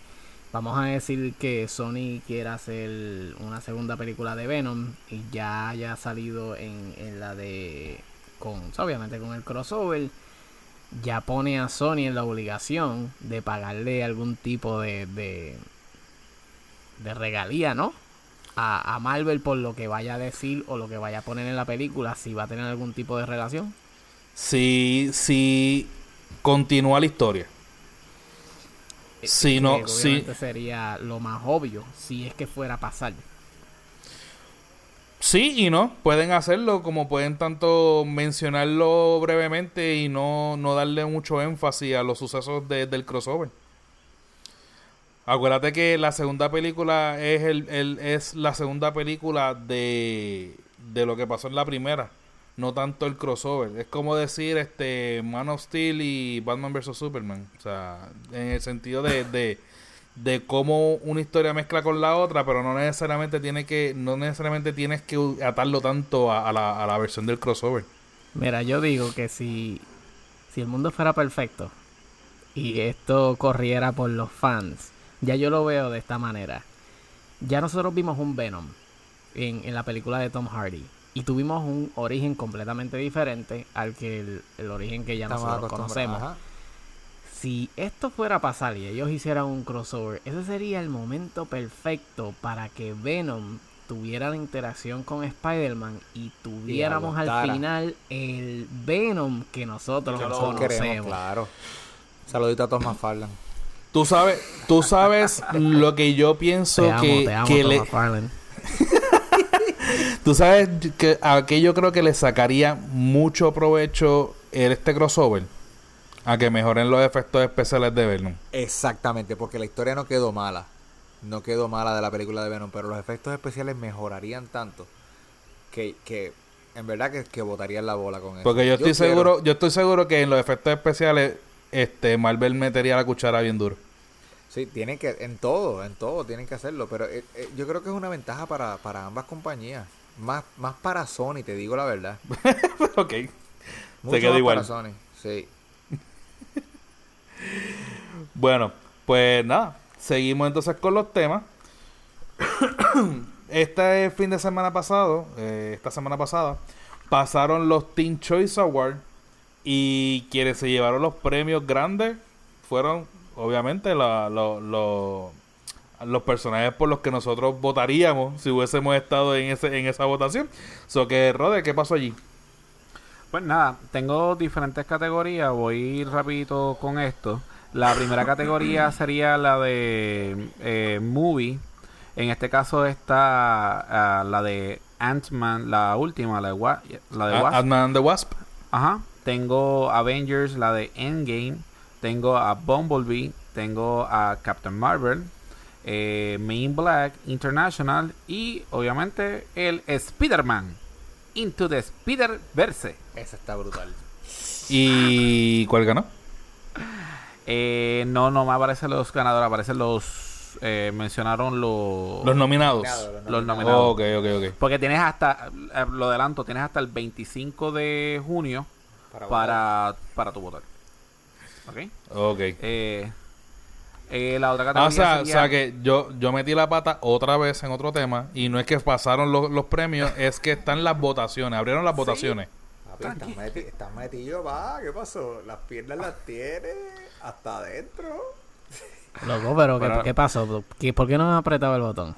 vamos a decir que Sony quiera hacer una segunda película de Venom y ya haya salido en, en la de con obviamente con el crossover ya pone a Sony en la obligación de pagarle algún tipo de de, de regalía, ¿no? A, a Marvel por lo que vaya a decir o lo que vaya a poner en la película, si va a tener algún tipo de relación. Si, si continúa la historia. Que no, si, sería lo más obvio, si es que fuera a pasar. Sí y no, pueden hacerlo como pueden tanto mencionarlo brevemente y no, no darle mucho énfasis a los sucesos de- del crossover. Acuérdate que la segunda película es el, el- es la segunda película de, de lo que pasó en la primera, no tanto el crossover. Es como decir este Man of Steel y Batman vs Superman, o sea, en el sentido de, de de cómo una historia mezcla con la otra, pero no necesariamente tiene que no necesariamente tienes que atarlo tanto a, a la, a la versión del crossover. Mira, yo digo que si, si el mundo fuera perfecto y esto corriera por los fans, ya yo lo veo de esta manera. Ya nosotros vimos un Venom en, en la película de Tom Hardy y tuvimos un origen completamente diferente al que el, el origen que ya Estamos nosotros conocemos. Ajá. Si esto fuera a pasar y ellos hicieran un crossover, ese sería el momento perfecto para que Venom tuviera la interacción con Spider-Man y tuviéramos al final el Venom que nosotros Que conocemos. queremos, claro. Saludito a Thomas Farland. Tú sabes, tú sabes *laughs* lo que yo pienso Te amo, que, te amo, que Tom le. Tú sabes que a que yo creo que le sacaría mucho provecho el- este crossover a que mejoren los efectos especiales de Venom. Exactamente, porque la historia no quedó mala. No quedó mala de la película de Venom, pero los efectos especiales mejorarían tanto que, que en verdad que, que botarían la bola con eso. Porque yo estoy seguro, yo estoy seguro que en los efectos especiales este Marvel metería la cuchara bien duro. Sí, tienen que, en todo, en todo tienen que hacerlo, pero eh, eh, yo creo que es una ventaja para, para ambas compañías. Más, más para Sony, te digo la verdad. *laughs* ok. Mucho queda más igual. para Sony, sí. *laughs* Bueno, pues nada, seguimos entonces con los temas. *coughs* este fin de semana pasado, eh, esta semana pasada, pasaron los Teen Choice Awards y quienes se llevaron los premios grandes fueron, obviamente, la- lo- lo- los personajes por los que nosotros votaríamos si hubiésemos estado en ese en esa votación. So que, Rode, ¿qué pasó allí? Pues nada, tengo diferentes categorías, voy rapidito con esto. La primera categoría *clears throat* sería la de eh, movie. En este caso está ah, la de Ant-Man, la última, la de, Wa- la de A- Wasp. Ant-Man and the Wasp. Ajá. Tengo Avengers, la de Endgame. Tengo a Bumblebee. Tengo a Captain Marvel. Eh, Main Black International. Y obviamente el Spider-Man. Into the Spider-Verse. Esa está brutal. ¿Y cuál ganó? Eh, no, no me aparecen los ganadores. Aparecen los. eh, mencionaron los. Los nominados. Los nominados. ok, ok, ok. Porque tienes hasta. eh, lo adelanto. Tienes hasta el 25 de junio. Para, para tu votar. ¿Ok? Ok. Eh, eh, la otra Ah, categoría o sea, o sea que yo, yo metí la pata otra vez en otro tema y no es que pasaron los, los premios, *laughs* es que están las votaciones, abrieron las votaciones. Papi, estás, meti- estás metido, va. ¿Qué pasó? Las piernas las tiene hasta adentro. *laughs* Loco, pero ¿qué, Pero- qué pasó? ¿Qué- ¿Por qué no me ha apretado el botón?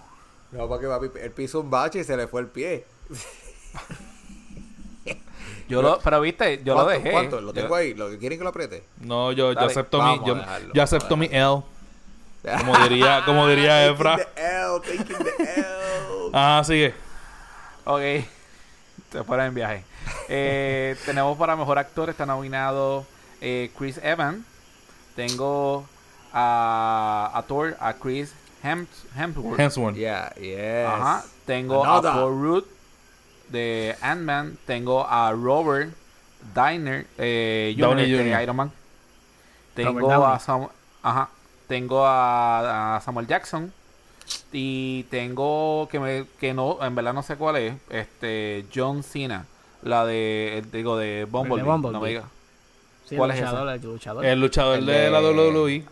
No, porque papi, él pisó un bache y se le fue el pie. *laughs* Yo lo, pero viste, yo lo dejé. ¿Cuánto? Lo Yo- tengo ahí. ¿Lo quieren que lo apriete? No, yo, yo acepto mi, yo, dejarlo, yo acepto mi L, como diría, como diría Efra. Taking the L, taking the L. *laughs* Ah, sigue. Ok. Se fuera en viaje. Eh, *laughs* tenemos para mejor actor, está nominado eh, Chris Evans. Tengo a, a Thor, a Chris Hems- Hemsworth. Hemsworth. Yeah, yes. Ajá. Tengo Another. a Paul Rudd de Ant-Man. Tengo a Robert Diner, eh, Jr. Downey de Jr.. Iron Man. Tengo Robert a Sam- Ajá. Tengo a, a Samuel Jackson. Y tengo que me que no, en verdad no sé cuál es. Este John Cena. La de el- digo de Bumblebee. Bumblebee. No me diga. Sí, ¿Cuál el es esa? luchador, el luchador. El luchador El de, de- la WWE.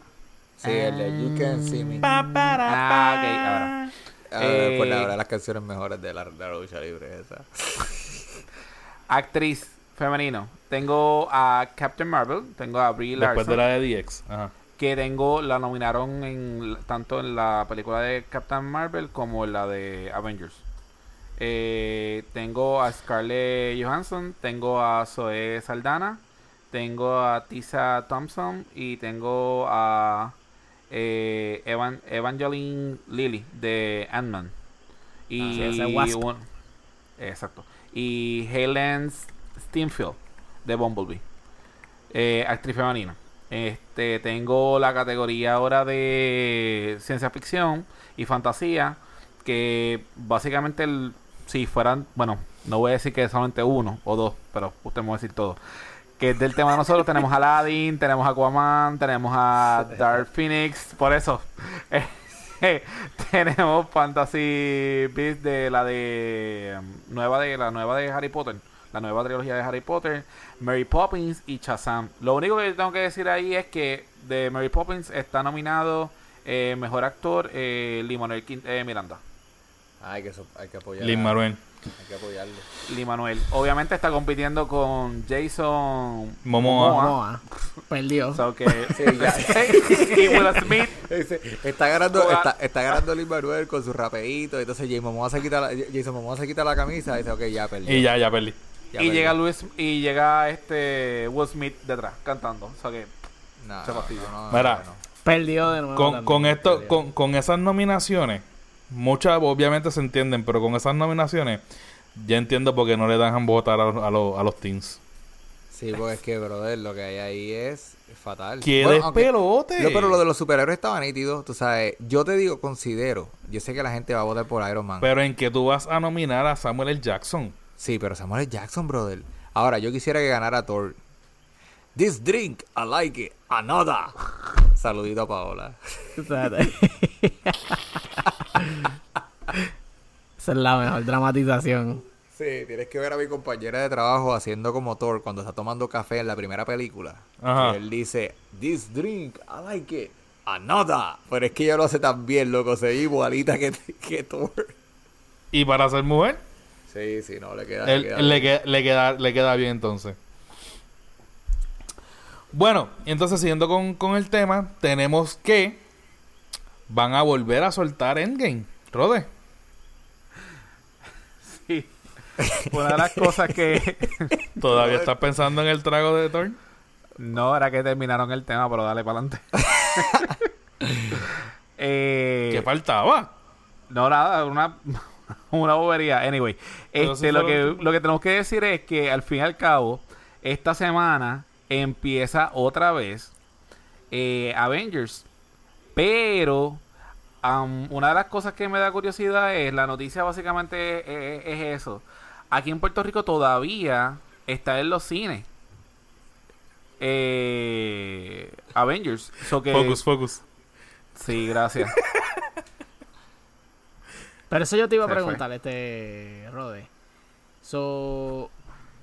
Sí, el de You Can See Me. Ah, ok, ahora. Ahora, Eh, pues la verdad, las canciones mejores de la, de la lucha libre esa. *laughs* Actriz femenino. Tengo a Captain Marvel. Tengo a Brie Después de Larson. la de DX. Ajá. Que tengo la nominaron en tanto en la película de Captain Marvel como en la de Avengers. Eh, tengo a Scarlett Johansson, tengo a Zoe Saldana, tengo a Tisa Thompson y tengo a eh, Evan, Evangeline Lilly de Ant-Man. Y Ah, sí, un- exacto. Y Helen Steinfeld de Bumblebee. Eh, actriz femenina. Este, tengo la categoría ahora de ciencia ficción y fantasía. Que básicamente, el- si fueran, bueno, no voy a decir que solamente uno o dos, pero usted me va a decir todo. Que es del tema de nosotros, tenemos a Aladdin, tenemos a Aquaman, tenemos a Dark Phoenix, por eso. *laughs* tenemos Fantasy Beasts de la de um, nueva de la nueva de Harry Potter, la nueva trilogía de Harry Potter, Mary Poppins y Shazam. Lo único que tengo que decir ahí es que de Mary Poppins está nominado eh, mejor actor eh, Quin- eh, Miranda. Hay que, so- hay que apoyar. Lin Manuel. Hay que apoyarlo. Lee Manuel. Obviamente está compitiendo con Jason Momoa. Momoa. Perdió. So que *laughs* Sí, ya. *laughs* y Will Smith Está ganando, está, está ganando Lin Manuel con su rapeíto. Entonces Jason Momoa se quita la, Jason Momoa se quita la camisa y dice, ok, ya perdí. Y ya, ya perdí. Ya y perdí. llega Luis y llega este Will Smith detrás cantando. O sea que No, se fastidia. no, no, Mira. Perdió de nuevo. Con, también, con esto, con, con esas nominaciones, muchas obviamente se entienden, pero con esas nominaciones, ya entiendo por qué no le dejan votar a, a los- a los teens. Sí, porque es que, brother, lo que hay ahí es fatal. ¡Qué Bueno, despelote! Yo, pero lo de los superhéroes estaba nítido, tú sabes. Yo te digo, considero. Yo sé que la gente va a votar por Iron Man. Pero en que tú vas a nominar a Samuel L. Jackson. Sí, pero Samuel L. Jackson, brother. Ahora, yo quisiera que ganara Thor. This drink, I like it. Another. Saludito a Paola. Esa es la mejor dramatización. Sí, tienes que ver a mi compañera de trabajo haciendo como Thor cuando está tomando café en la primera película. Ajá. Él dice, This drink, I like it. Another. Pero es que ella lo hace tan bien, loco. Se ve igualita que, que Thor. Y para ser mujer, Sí, sí, no, le queda. él- le queda le, bien. que- le queda, le queda bien entonces. Bueno, y entonces siguiendo con, con el tema, tenemos que van a volver a soltar Endgame. Rode. sí. Una de las *laughs* cosas que *laughs* ¿Todavía estás pensando en el trago de Thor? no era que terminaron el tema, pero dale para adelante. *laughs* eh, ¿Qué faltaba? No, nada, una, *laughs* una bobería. Anyway, este, lo, que, lo que tenemos que decir es que al fin y al cabo, esta semana empieza otra vez eh, Avengers. Pero una de las cosas que me da curiosidad es, la noticia básicamente es, es eso. Aquí en Puerto Rico todavía está en los cines. Eh, Avengers. So que- Focus, focus. Sí, gracias. *laughs* Pero eso yo te iba a fue. preguntar, este Rode. So,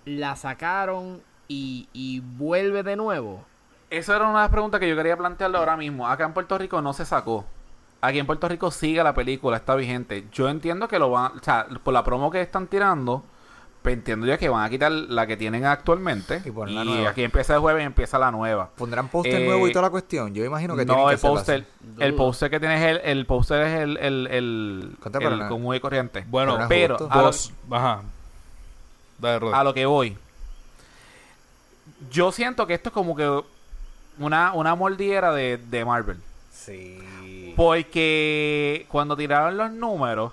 la sacaron y, y vuelve de nuevo. Eso era una de las preguntas que yo quería plantearle ahora mismo. Acá en Puerto Rico no se sacó. Aquí en Puerto Rico sigue la película, está vigente. Yo entiendo que lo van, o sea, por la promo que están tirando, entiendo yo que van a quitar la que tienen actualmente. Y poner la y nueva. aquí empieza el jueves y empieza la nueva. ¿Pondrán póster Eh, nuevo y toda la cuestión? Yo imagino que No, el póster, el póster que tienes es el, el póster es el, el, el, el no- común y corriente. Bueno, Pero a lo- Dos. Ajá. Dale, a lo que voy. Yo siento que esto es como que una, una mordiera de, de Marvel. Sí. Porque cuando tiraron los números,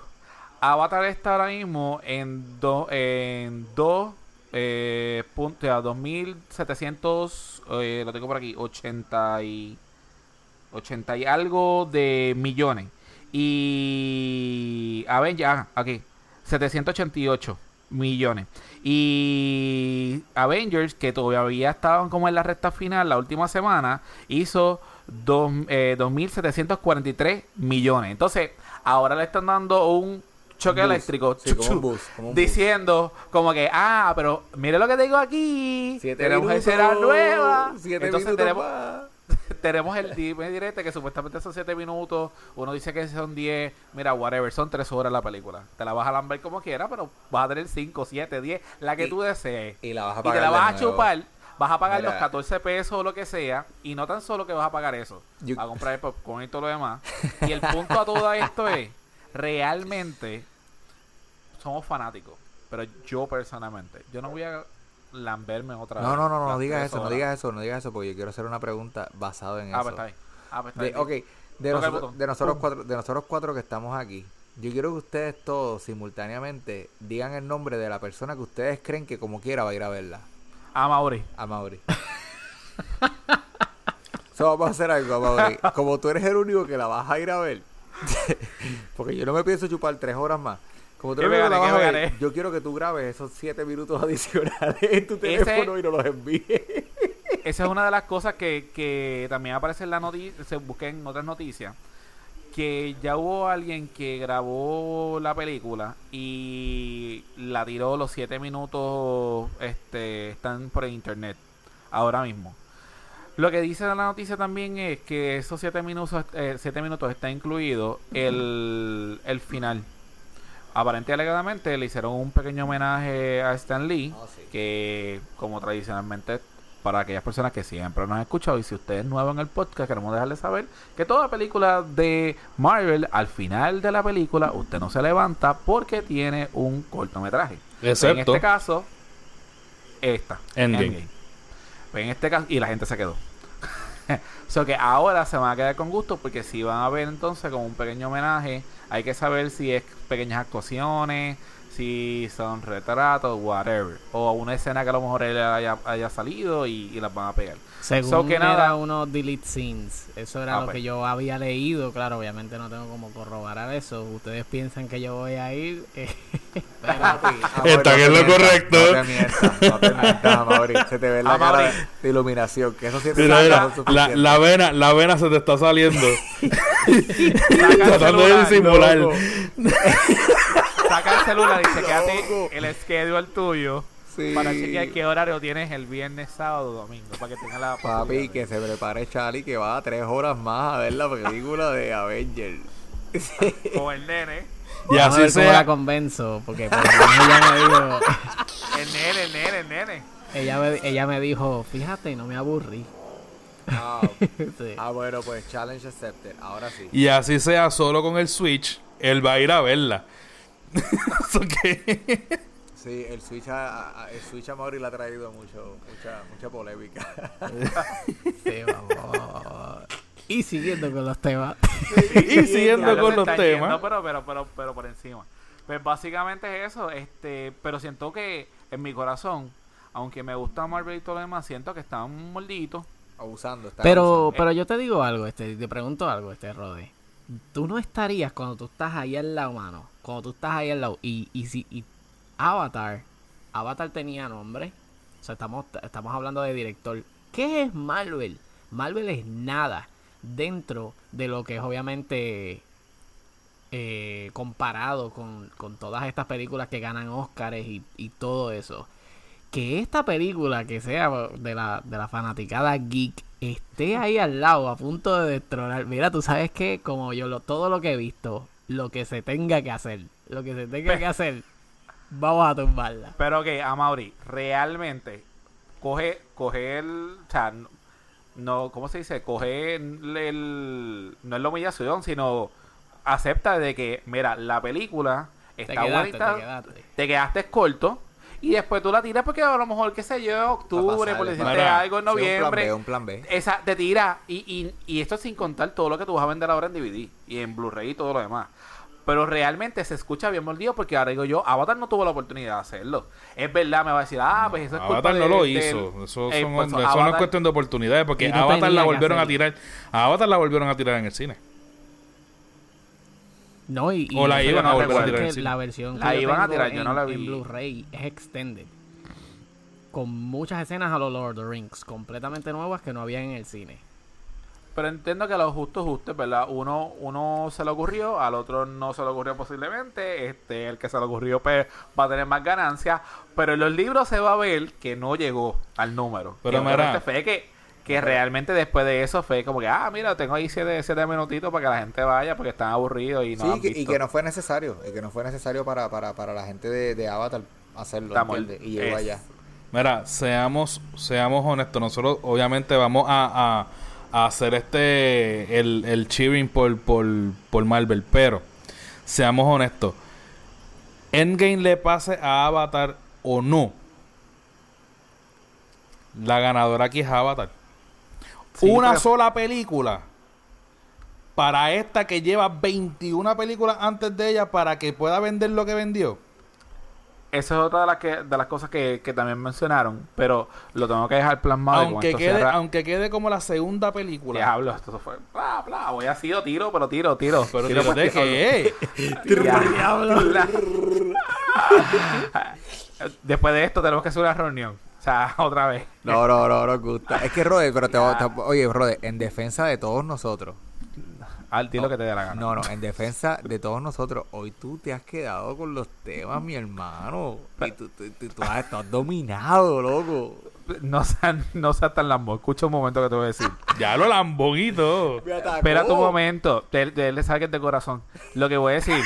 Avatar está ahora mismo en dos en dos eh, punto- a 2700 eh, lo tengo por aquí 80 y 80 y algo de millones. Y Avengers ah, aquí 788 millones. Y Avengers que todavía estaban como en la recta final la última semana hizo dos, eh, 2.743 millones. Entonces ahora le están dando un choque eléctrico Sí, como chuchu, un boost, como un boost. diciendo como que ah pero mire lo que tengo aquí Siete tenemos escena nueva Siete entonces tenemos *laughs* tenemos el dime directo que supuestamente son 7 minutos. Uno dice que son 10. Mira, whatever, son 3 horas la película. Te la vas a lamber como quieras, pero vas a tener 5, 7, 10, la que Y- tú desees. Y la vas a Y pagar te la vas a chupar. Vas a pagar Mira. los 14 pesos o lo que sea. Y no tan solo que vas a pagar eso. Yo- a comprar el popcorn y todo lo demás. *laughs* Y el punto a todo esto es: realmente somos fanáticos. Pero yo personalmente, yo no voy a lamberme otra No, vez. no, no, no las digas eso, no digas eso, no digas eso, porque yo quiero hacer una pregunta basada en Ah, eso. pues está bien. Ah, pues está De, bien. ok, de, nosotros, de nosotros Pum. cuatro, de nosotros cuatro que estamos aquí, yo quiero que ustedes todos simultáneamente digan el nombre de la persona que ustedes creen que como quiera va a ir a verla. Ah, Mauri. A Mauri. *laughs* so, vamos a hacer algo, a Mauri. Como tú eres el único que la vas a ir a ver, *laughs* porque yo no me pienso chupar tres horas más. Como tú ¿Qué eres el me gané? yo quiero que tú grabes esos siete minutos *laughs* adicionales en tu Ese- teléfono y nos los envíes. Esa es una de las cosas que, que también aparece en la noticia, se busqué en otras noticias, que ya hubo alguien que grabó la película y la tiró los siete minutos, este, están por internet ahora mismo. Lo que dice la noticia también es que esos siete minutos, eh, siete minutos está incluido el, el final. Aparentemente, alegadamente, le hicieron un pequeño homenaje a Stan Lee, Oh, sí. que como tradicionalmente para aquellas personas que siempre nos han escuchado y si usted es nuevo en el podcast queremos dejarle saber que toda película de Marvel al final de la película usted no se levanta porque tiene un cortometraje Excepto- en este caso esta Endgame. En este caso y la gente se quedó *laughs* o sea que ahora se van a quedar con gusto porque si van a ver entonces como un pequeño homenaje hay que saber si es pequeñas actuaciones si son retratos whatever o una escena que a lo mejor él haya, haya salido y, y las van a pegar Según So que era nada- unos delete scenes. Eso era Ah, lo pues. que yo había leído. Claro, obviamente no tengo como corroborar eso. Ustedes piensan que yo voy a ir. *laughs* eh, *laughs* Está en lo correcto. No te mientas, no te mientas, *laughs* Mauri. Se te ve la Amaury. cara de, iluminación. Que eso Mira, mira, suficiente. la, la vena, la vena se te está saliendo. Tratando de disimular. Saca el celular y chequeate *laughs* Loco. el schedule tuyo Sí. para chequear qué horario tienes el viernes, sábado, domingo para que tenga la Papi, que se prepare Charlie que va a tres horas más a ver la película de Avengers. *laughs* con el nene Y vamos a así ver cómo la sea. convenzo. Porque por lo menos ella me dijo. el nene, el nene, el nene Ella me, ella me dijo, fíjate, no me aburrí. Ah, *laughs* Sí. ah, bueno, pues challenge accepted. Ahora sí. Y así sea solo con el Switch, él va a ir a verla. *laughs* Que- Sí, el Switch a, a- el Switch a Mauri le ha traído mucho, mucha, mucha polémica. *laughs* Sí, vamos. Y siguiendo con los temas. y siguiendo con los temas. yendo, pero, pero, pero, pero por encima. Pues básicamente es eso, este, pero siento que en mi corazón, aunque me gusta Marvel y todo lo demás, siento que están morditos. abusando. está Pero, abusando. pero yo te digo algo, este, te pregunto algo, este Rode. Tú no estarías cuando tú estás ahí al lado, mano. Cuando tú estás ahí al lado. Y, y si y Avatar, Avatar tenía nombre. O sea, estamos, estamos hablando de director. ¿Qué es Marvel? Marvel es nada dentro de lo que es obviamente eh, comparado con, con todas estas películas que ganan Oscars y, y todo eso. Que esta película, que sea de la, de la fanaticada geek, esté ahí al lado, a punto de destronar. Mira, tú sabes que, como yo lo, todo lo que he visto, lo que se tenga que hacer, lo que se tenga que hacer, vamos a tumbarla. Pero que, a Mauri, realmente, coge, coge el, o sea, no, no, ¿cómo se dice? Coge el, el- no es la humillación, sino acepta de que, mira, la película Te está quedaste, bonita, te quedaste. te quedaste corto y después tú la tiras porque a lo mejor, qué sé yo, octubre, por decirte algo en Sí, noviembre. Un plan B, un plan B. Esa te tira y, y, y esto sin contar todo lo que tú vas a vender ahora en DVD y en Blu-ray y todo lo demás. Pero realmente se escucha bien mordido porque ahora digo yo, Avatar no tuvo la oportunidad de hacerlo. Es verdad, me va a decir, ah, pues eso es culpa Avatar no de- lo del- hizo. Eso, Eh, son- pues, eso no es Avatar- cuestión de oportunidades. Porque no Avatar la volvieron a tirar. A Avatar la volvieron a tirar en el cine. No, y, y O la iban a volver a tirar en. La versión La iban a tirar, yo no en- la en vi. Blu-ray es extended. Con muchas escenas a los Lord of the Rings, completamente nuevas que no había en el cine. Pero entiendo que a lo justo justo, ¿verdad? Uno, uno se le ocurrió, al otro no se le ocurrió posiblemente. Este, el que se le ocurrió pues, va a tener más ganancias. Pero en los libros se va a ver que no llegó al número. Pero Que mira. fue que, que realmente después de eso fue como que, ah, mira, tengo ahí siete, siete minutitos para que la gente vaya porque están aburridos y no sí, han que- y visto. que no fue necesario. Y que no fue necesario para, para, para la gente de, de Avatar hacerlo. Estamos- ¿entiendes? Y llegó es- allá. Mira, seamos, seamos honestos. Nosotros obviamente vamos a, a, a hacer este el, el cheering por, por, por Marvel, pero seamos honestos. Endgame le pase a Avatar o no. La ganadora aquí es Avatar. Sí, Una pero- sola película. Para esta que lleva 21 películas antes de ella para que pueda vender lo que vendió. Esa es otra de las, que, de las cosas que, que también mencionaron. Pero lo tengo que dejar plasmado. Aunque quede, cierra- aunque quede como la segunda película. Diablo, esto fue. Bla, bla, voy así, yo tiro, pero tiro, tiro. Pero tiro *laughs* por de diablo. qué? Diablo. *laughs* Después de esto tenemos que hacer una reunión. Sea, *laughs* otra vez. No, no, no, nos gusta. Es que, Rode, pero te, te- oye, Rode, en defensa de todos nosotros. Al tiro que te dé la gana. No, no, en defensa de todos nosotros. Hoy tú te has quedado con los temas, mi hermano. Y tú, tú, tú- tú has, has dominado, loco. No seas no seas tan lambo. Escucha un momento que te voy a decir. *laughs* Ya lo lambonito. Espera tu momento. De, de él le saques de corazón. Lo que voy a decir.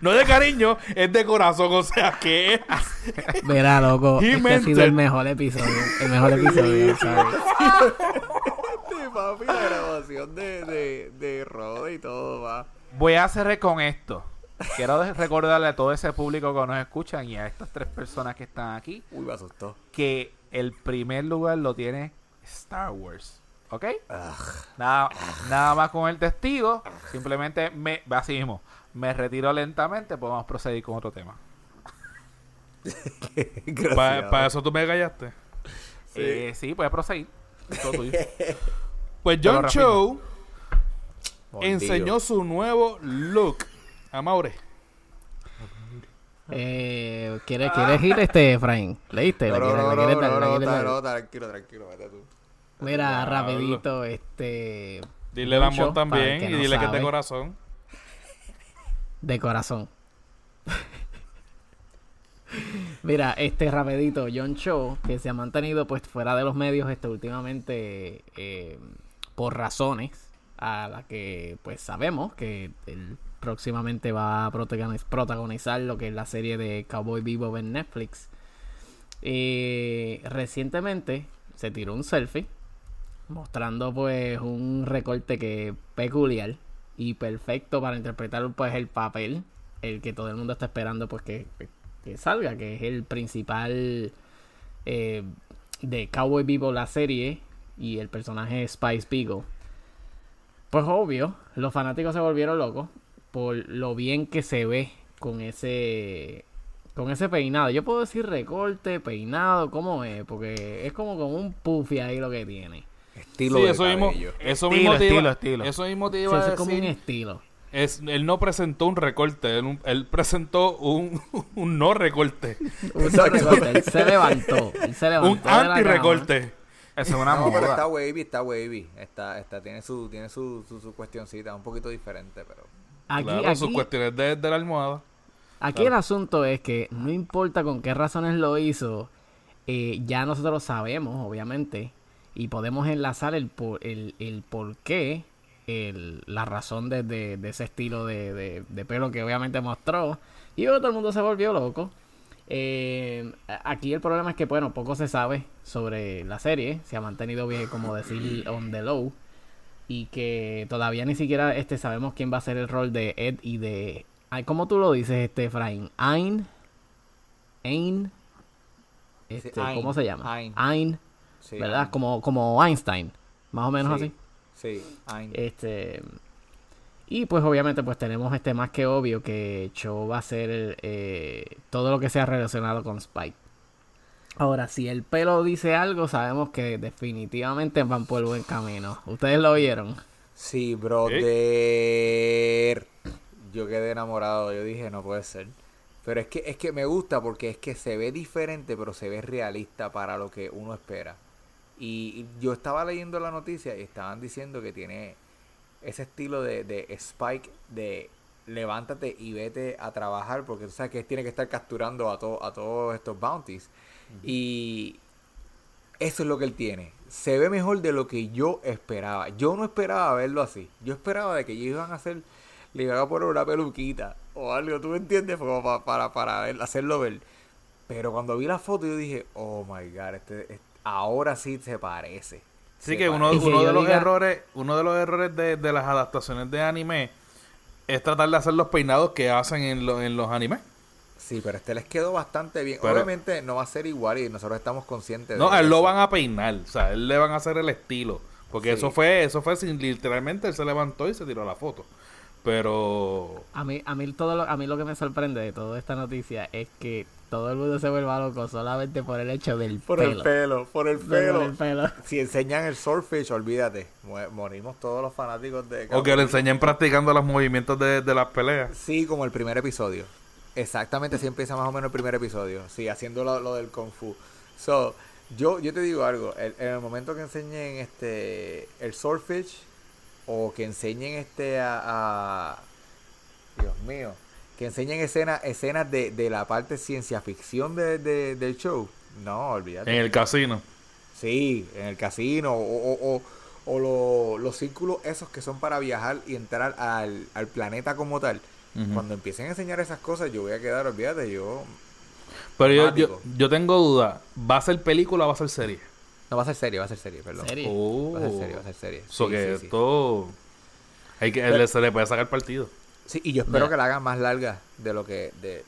No de cariño, es de corazón. O sea que *laughs* Mira, loco, He este ha sido el mejor episodio. El mejor episodio, *laughs* ¿sabes? Sí, papi, la grabación de, de, de Rode y todo, va. Voy a cerrar con esto. Quiero recordarle a todo ese público que nos escuchan y a estas tres personas que están aquí Uy, me asustó. que el primer lugar lo tiene Star Wars. ¿Ok? Nada, nada más con el testigo. Simplemente me, así mismo, me retiro lentamente. Podemos proseguir con otro tema. *laughs* Para eso tú me callaste. Sí, eh, sí puedes proseguir. Todo tuyo. *laughs* Pues John. Cho enseñó su nuevo look a Maure. Eh, ¿quieres, ¿Quieres ir, este, Efraín? ¿Leíste? No, ¿La no, quieres- no, no, tranquilo, tranquilo, vete tú. Mira, rapidito, este... Dile mon para también el y dile que es de corazón. De corazón. Mira, este rapidito, John Cho, que se ha mantenido pues fuera de los medios este últimamente eh, por razones a las que pues sabemos que él próximamente va a protagoniz- protagonizar lo que es la serie de Cowboy Vivo en Netflix. Eh, recientemente se tiró un selfie mostrando pues un recorte que peculiar y perfecto para interpretar pues el papel el que todo el mundo está esperando pues que, que salga que es el principal eh, de Cowboy Vivo la serie y el personaje Spice Beagle. Pues obvio los fanáticos se volvieron locos por lo bien que se ve con ese con ese peinado. Yo puedo decir recorte peinado cómo es porque es como con un puffy ahí lo que tiene Estilo Sí, de eso mismo, eso Estilo, mismo te estilo, iba, estilo. Eso mismo te Sí, iba eso a es como un estilo Es, él no presentó un recorte, él, un- él presentó un, *laughs* un no recorte. *laughs* Un recorte, Él se levantó. Él se levantó. Un anti-recorte. Eso es una No, pero está wavy, está wavy. Está, está, tiene su, tiene su, su, su cuestioncita, un poquito diferente, pero. Aquí, claro, sus aquí, cuestiones de, de la almohada. aquí el asunto es que no importa con qué razones lo hizo, eh, ya nosotros sabemos, obviamente, y podemos enlazar el por, el, el por qué, el- la razón de, de- de ese estilo de, de- pelo que obviamente mostró. Y luego todo el mundo se volvió loco. Eh, aquí el problema es que, bueno, poco se sabe sobre la serie. Se ha mantenido bien, como decir, on the low. Y que todavía ni siquiera este sabemos quién va a ser el rol de Ed y de... ¿Cómo tú lo dices, este, Efraín? Ain. Ain. Este, ¿Cómo se llama? Ain. Ain. Sí, ¿Verdad? Como, como Einstein. Más o menos Sí, así. Sí, Ain. Este. Y pues obviamente pues tenemos este más que obvio que Cho va a ser eh, todo lo que sea relacionado con Spike. Ahora, si el pelo dice algo, sabemos que definitivamente van por buen camino. ¿Ustedes lo oyeron? Sí, brother. Yo quedé enamorado. Yo dije, no puede ser. Pero es que, es que me gusta porque es que se ve diferente, pero se ve realista para lo que uno espera. Y y yo estaba leyendo la noticia y estaban diciendo que tiene ese estilo de, de Spike de levántate y vete a trabajar porque tú sabes que tiene que estar capturando a, to- a todos estos bounties. Y eso es lo que él tiene. Se ve mejor de lo que yo esperaba. Yo no esperaba verlo así. Yo esperaba de que ellos iban a hacer, le iban a poner una peluquita o algo, ¿tú me entiendes? Como pa- para, para, ver- hacerlo ver. Pero cuando vi la foto yo dije, oh my god, este, este- ahora sí se parece. Sí Se que uno, de los diga- errores, uno de los errores de, de las adaptaciones de anime es tratar de hacer los peinados que hacen en, lo- en los animes. Sí, pero este les quedó bastante bien. Pero- Obviamente no va a ser igual y nosotros estamos conscientes No, de a él lo van a peinar, o sea, a él le van a hacer el estilo, porque Sí. eso fue, eso fue sin literalmente él se levantó y se tiró la foto. Pero A mí, a mí todo lo, a mí lo que me sorprende de toda esta noticia es que todo el mundo se vuelva loco solamente por el hecho del Por pelo. el pelo, por el Por pelo. el pelo. Si enseñan el swordfish, olvídate. Morimos todos los fanáticos de... o que le enseñen practicando los movimientos de, de las peleas. Sí, como el primer episodio. Exactamente, así empieza más o menos el primer episodio. Sí, haciendo lo, lo del Kung Fu. So, yo, yo te digo algo. el- en el momento que enseñen este el Swordfish o que enseñen este a, a- Dios mío. Que enseñen escenas escenas de, de la parte ciencia ficción de, de- del show. No, olvídate. En el casino. Sí, en el casino o, o, o- o lo- los círculos esos que son para viajar y entrar al, al planeta como tal. Cuando empiecen a enseñar esas cosas, yo voy a quedar, olvídate, yo... Pero yo, yo, yo tengo duda. ¿Va a ser película o va a ser serie? No, va a ser serie, va a ser serie, perdón. Serie. Oh. Va a ser serie, va a ser serie. So Sí, que sí, sí. esto... Hay que, Pero- se le puede sacar partido. Sí, y yo espero Mira. que la hagan más larga de lo que... De,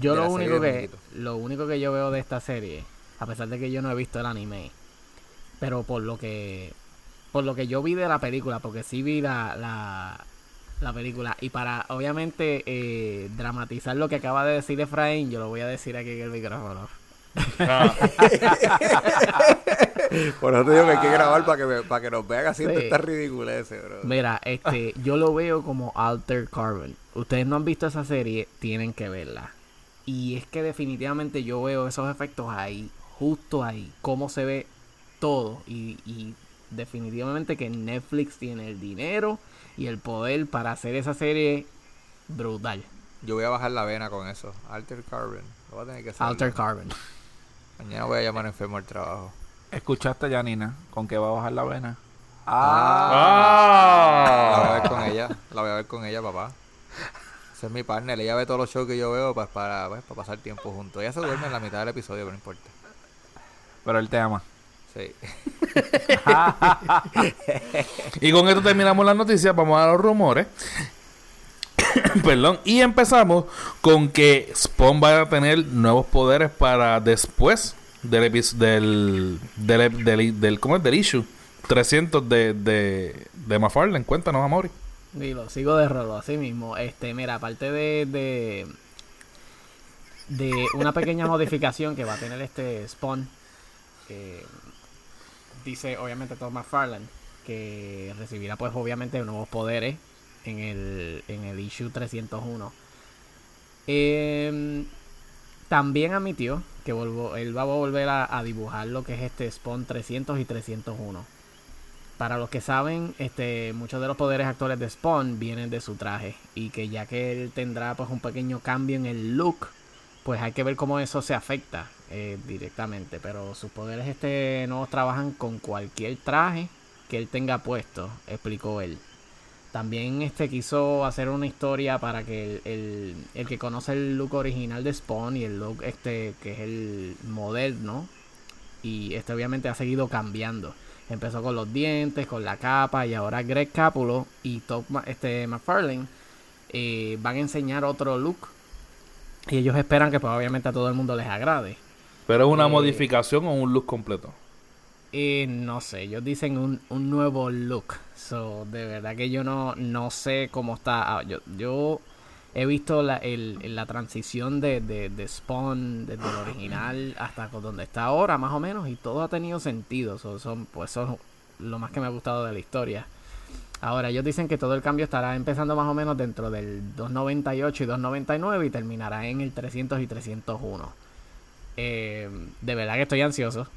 Yo de lo único que lo único que yo veo de esta serie, a pesar de que yo no he visto el anime, pero por lo que por lo que yo vi de la película, porque sí vi la, la, la película y para obviamente eh, dramatizar lo que acaba de decir Efraín, yo lo voy a decir aquí en el micrófono. Ah, Por eso te digo que hay que grabar para que, me- para que nos vean haciendo Sí. esta ridiculez, bro. Mira, este, yo lo veo como Alter Carbon. Ustedes no han visto esa serie, tienen que verla. Y es que definitivamente yo veo esos efectos ahí, justo ahí, cómo se ve todo. Y, y definitivamente que Netflix tiene el dinero y el poder para hacer esa serie brutal. Yo voy a bajar la vena con eso. Alter Carbon. Lo voy a tener que hacer. Alter Carbon. Mañana voy a llamar enfermo al trabajo. ¿Escuchaste, Janina? ¿Con qué va a bajar la vena? La voy a Ah. ver con ella. La voy a ver con ella, papá. Ese es mi partner. Ella ve todos los shows que yo veo pues, para, pues, para pasar tiempo juntos. Ella se duerme en la mitad del episodio, pero no importa. Pero él te ama. Sí. *laughs* Y con esto terminamos las noticias. Vamos a los rumores. *coughs* Perdón. Y empezamos con que Spawn va a tener nuevos poderes para después del del, del, del, ¿cómo es? del issue 300 de, de, de McFarlane. Cuéntanos, Amori. Digo, sigo de rolo, así mismo. Este, mira, aparte de, de, una pequeña *laughs* modificación que va a tener este Spawn, dice obviamente Todd McFarlane que recibirá pues obviamente nuevos poderes en el, en el issue 301. Em, también admitió que volvo- él va a volver a, a dibujar lo que es este Spawn 300 y 301. Para los que saben, este, muchos de los poderes actuales de Spawn vienen de su traje. Y que ya que él tendrá pues un pequeño cambio en el look, pues hay que ver cómo eso se afecta eh, directamente. Pero sus poderes este nuevos trabajan con cualquier traje que él tenga puesto, explicó él. También este quiso hacer una historia para que el, el- el que conoce el look original de Spawn y el look este que es el moderno y este obviamente ha seguido cambiando. Empezó con los dientes, con la capa y ahora Greg Capulo y Ma- este, McFarlane eh, van a enseñar otro look y ellos esperan que pues obviamente a todo el mundo les agrade. Pero es una Eh, modificación o un look completo. Eh, no sé, ellos dicen un, un nuevo look. So, de verdad que yo no, no sé cómo está. Ah, yo, yo he visto la, el, la transición de, de, de Spawn desde el original hasta donde está ahora, más o menos, y todo ha tenido sentido. So, son, pues es lo más que me ha gustado de la historia. Ahora, ellos dicen que todo el cambio estará empezando más o menos dentro del 298 y 299 y terminará en el 300 y 301. Eh, de verdad que estoy ansioso.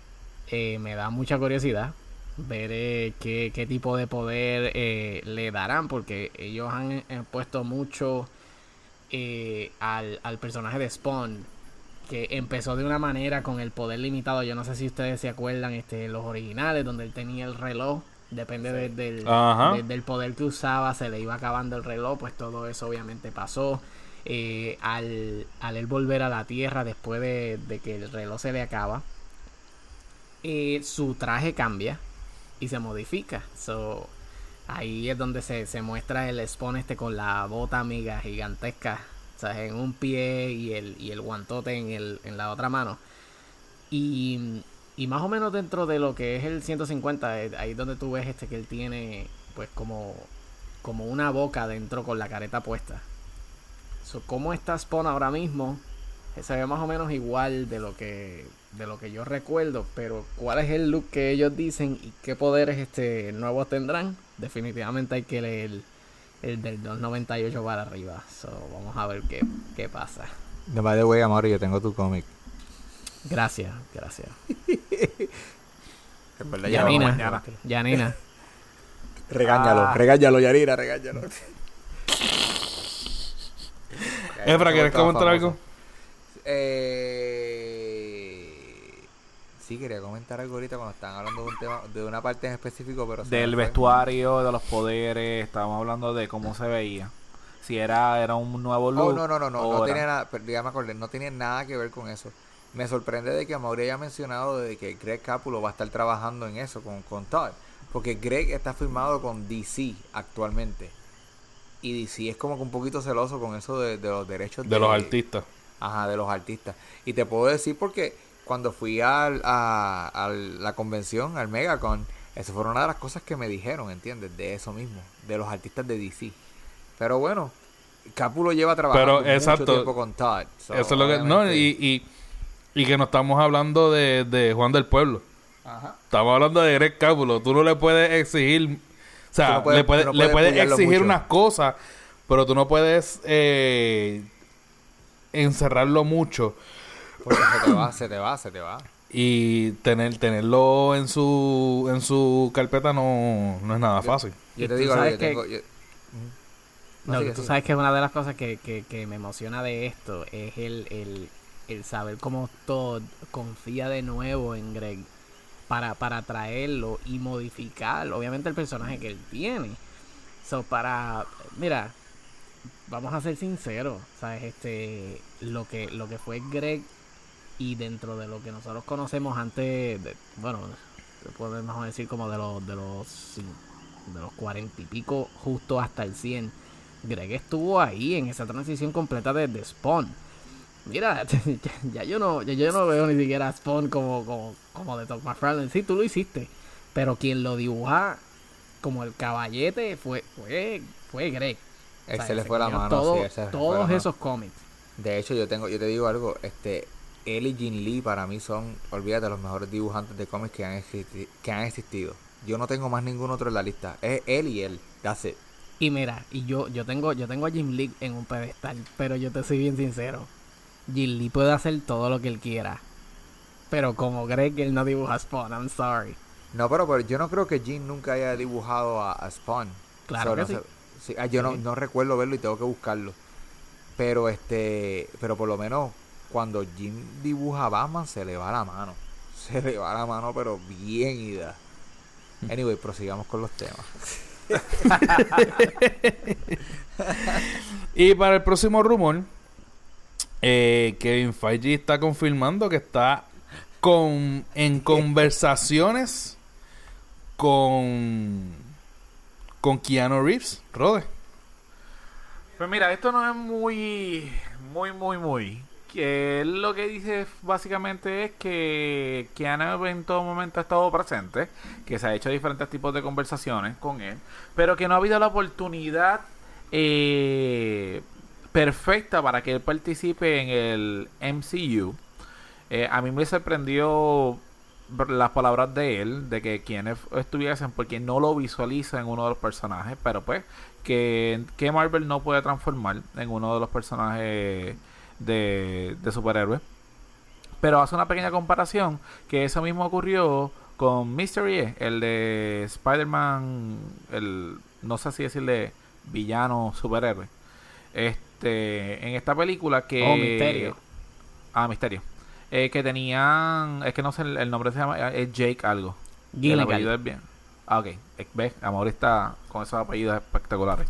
Eh, me da mucha curiosidad ver eh, qué, qué tipo de poder eh, le darán, porque ellos han puesto mucho al, al personaje de Spawn, que empezó de una manera con el poder limitado. Yo no sé si ustedes se acuerdan, este, los originales, donde él tenía el reloj. Depende de- del, de- del poder que usaba, se le iba acabando el reloj, pues todo eso obviamente pasó. Al, al él volver a la Tierra después de, de que el reloj se le acaba, su traje cambia y se modifica. So, ahí es donde se, se muestra el Spawn este con la bota amiga gigantesca, o en un pie y el, y el guantote en, el, en la otra mano. Y, y más o menos dentro de lo que es el 150, eh, ahí donde tú ves este que él tiene pues como, como una boca dentro con la careta puesta. So, ¿Cómo está Spawn ahora mismo? Se ve más o menos igual de lo que de lo que yo recuerdo, pero ¿cuál es el look que ellos dicen y qué poderes este nuevos tendrán? Definitivamente hay que leer el del 298 para arriba. So, vamos a ver qué, qué pasa. De by the way, amor, yo tengo tu cómic. Gracias, gracias. *laughs* Recuerda, ya vamos Yanina. Yanina. *laughs* Regáñalo, Ah. regáñalo, Yarina, regáñalo. Efra, ¿quieres *laughs* comentar algo? Eh, sí, quería comentar algo ahorita cuando estaban hablando de un tema, de una parte en específico, pero Del vestuario, de los poderes, estábamos hablando de cómo se veía. si era, era un nuevo Oh, look. no, no, no, no, no era- tiene nada, pero ya me acordé, no tiene nada que ver con eso. Me sorprende de que Amaury haya mencionado de que Greg Capulo va a estar trabajando en eso con, con Todd. Porque Greg está firmado con DC actualmente. Y DC es como que un poquito celoso con eso de, de los derechos De los artistas. Ajá, de los artistas. Y te puedo decir porque cuando fui al- a, a la convención, al Megacon, eso fue una de las cosas que me dijeron, ¿entiendes? De eso mismo, de los artistas de DC. Pero bueno, Capulo lleva trabajando Pero, exacto. mucho tiempo con Todd. so, Eso es lo que. No, y, y, y que no estamos hablando de, de Juan del Pueblo. Ajá. Estamos hablando de Greg Cábulo. Tú no le puedes exigir. O sea, Tú no puedes- le puedes, le puedes exigir mucho. unas cosas, pero tú no puedes eh, encerrarlo mucho Porque se te va, se te va, se te va. y tener tenerlo en su en su carpeta no, no es nada fácil. Yo te digo, sabes yo que- tengo... yo- No, sigue, tú sigue. sabes que una de las cosas que, que, que me emociona de esto es el, el, el saber cómo Todd confía de nuevo en Greg para, para traerlo y modificar, obviamente, el personaje que él tiene. So, para, mira, vamos a ser sinceros, ¿sabes? Este, lo que, lo que fue Greg y dentro de lo que nosotros conocemos antes, de, bueno, podemos decir como de los, de los, de los cuarenta y pico justo hasta el 100. Greg estuvo ahí en esa transición completa desde Spawn. Mira, *laughs* ya, ya yo no ya yo no veo ni siquiera a Spawn como, como, como de Todd McFarlane. Sí, tú lo hiciste. Pero quien lo dibuja como el caballete fue, fue, fue Greg. O Él sea, se le fue la mano, todo- sí, él se le fue la todos mano. esos cómics. De hecho, yo tengo, yo te digo algo, este, él y Jin Lee para mí son, olvídate, los mejores dibujantes de cómics que han, existi- que han existido. Yo no tengo más ningún otro en la lista. Es él y él. That's it. Y mira, y yo, yo tengo, yo tengo a Jim Lee en un pedestal, pero yo te soy bien sincero. Jim Lee puede hacer todo lo que él quiera. Pero como Greg, él no dibuja Spawn, I'm sorry. No, pero, pero yo no creo que Jin nunca haya dibujado a, a Spawn. Claro So, que no sí. ah, yo no, no recuerdo verlo y tengo que buscarlo. Pero este, pero por lo menos cuando Jin dibuja a Batman se le va la mano. *laughs* Se le va la mano, pero bien ida. Anyway, prosigamos con los temas. *laughs* Y para el próximo rumor, eh, Kevin Feige está confirmando que está con en conversaciones con con Keanu Reeves, Rode. Pues mira, esto no es muy, muy, muy, muy. Él lo que dice básicamente es que Keanu en todo momento ha estado presente, que se ha hecho diferentes tipos de conversaciones con él, pero que no ha habido la oportunidad eh, perfecta para que él participe en el MCU. Eh, a mí me sorprendió las palabras de él, de que quienes estuviesen, porque no lo visualiza en uno de los personajes, pero pues que, que Marvel no puede transformar en uno de los personajes de, de superhéroes. Pero hace una pequeña comparación que eso mismo ocurrió con Mystery, E, el de Spider-Man, el no sé si decirle villano superhéroe. Este, en esta película que Oh, Misterio. Ah, Misterio. Eh, que tenían, es que no sé, el, el nombre se llama, eh, es Jake algo. El apellido es bien. Ah, ok. ¿Ves? Amor está con esos apellidos espectaculares.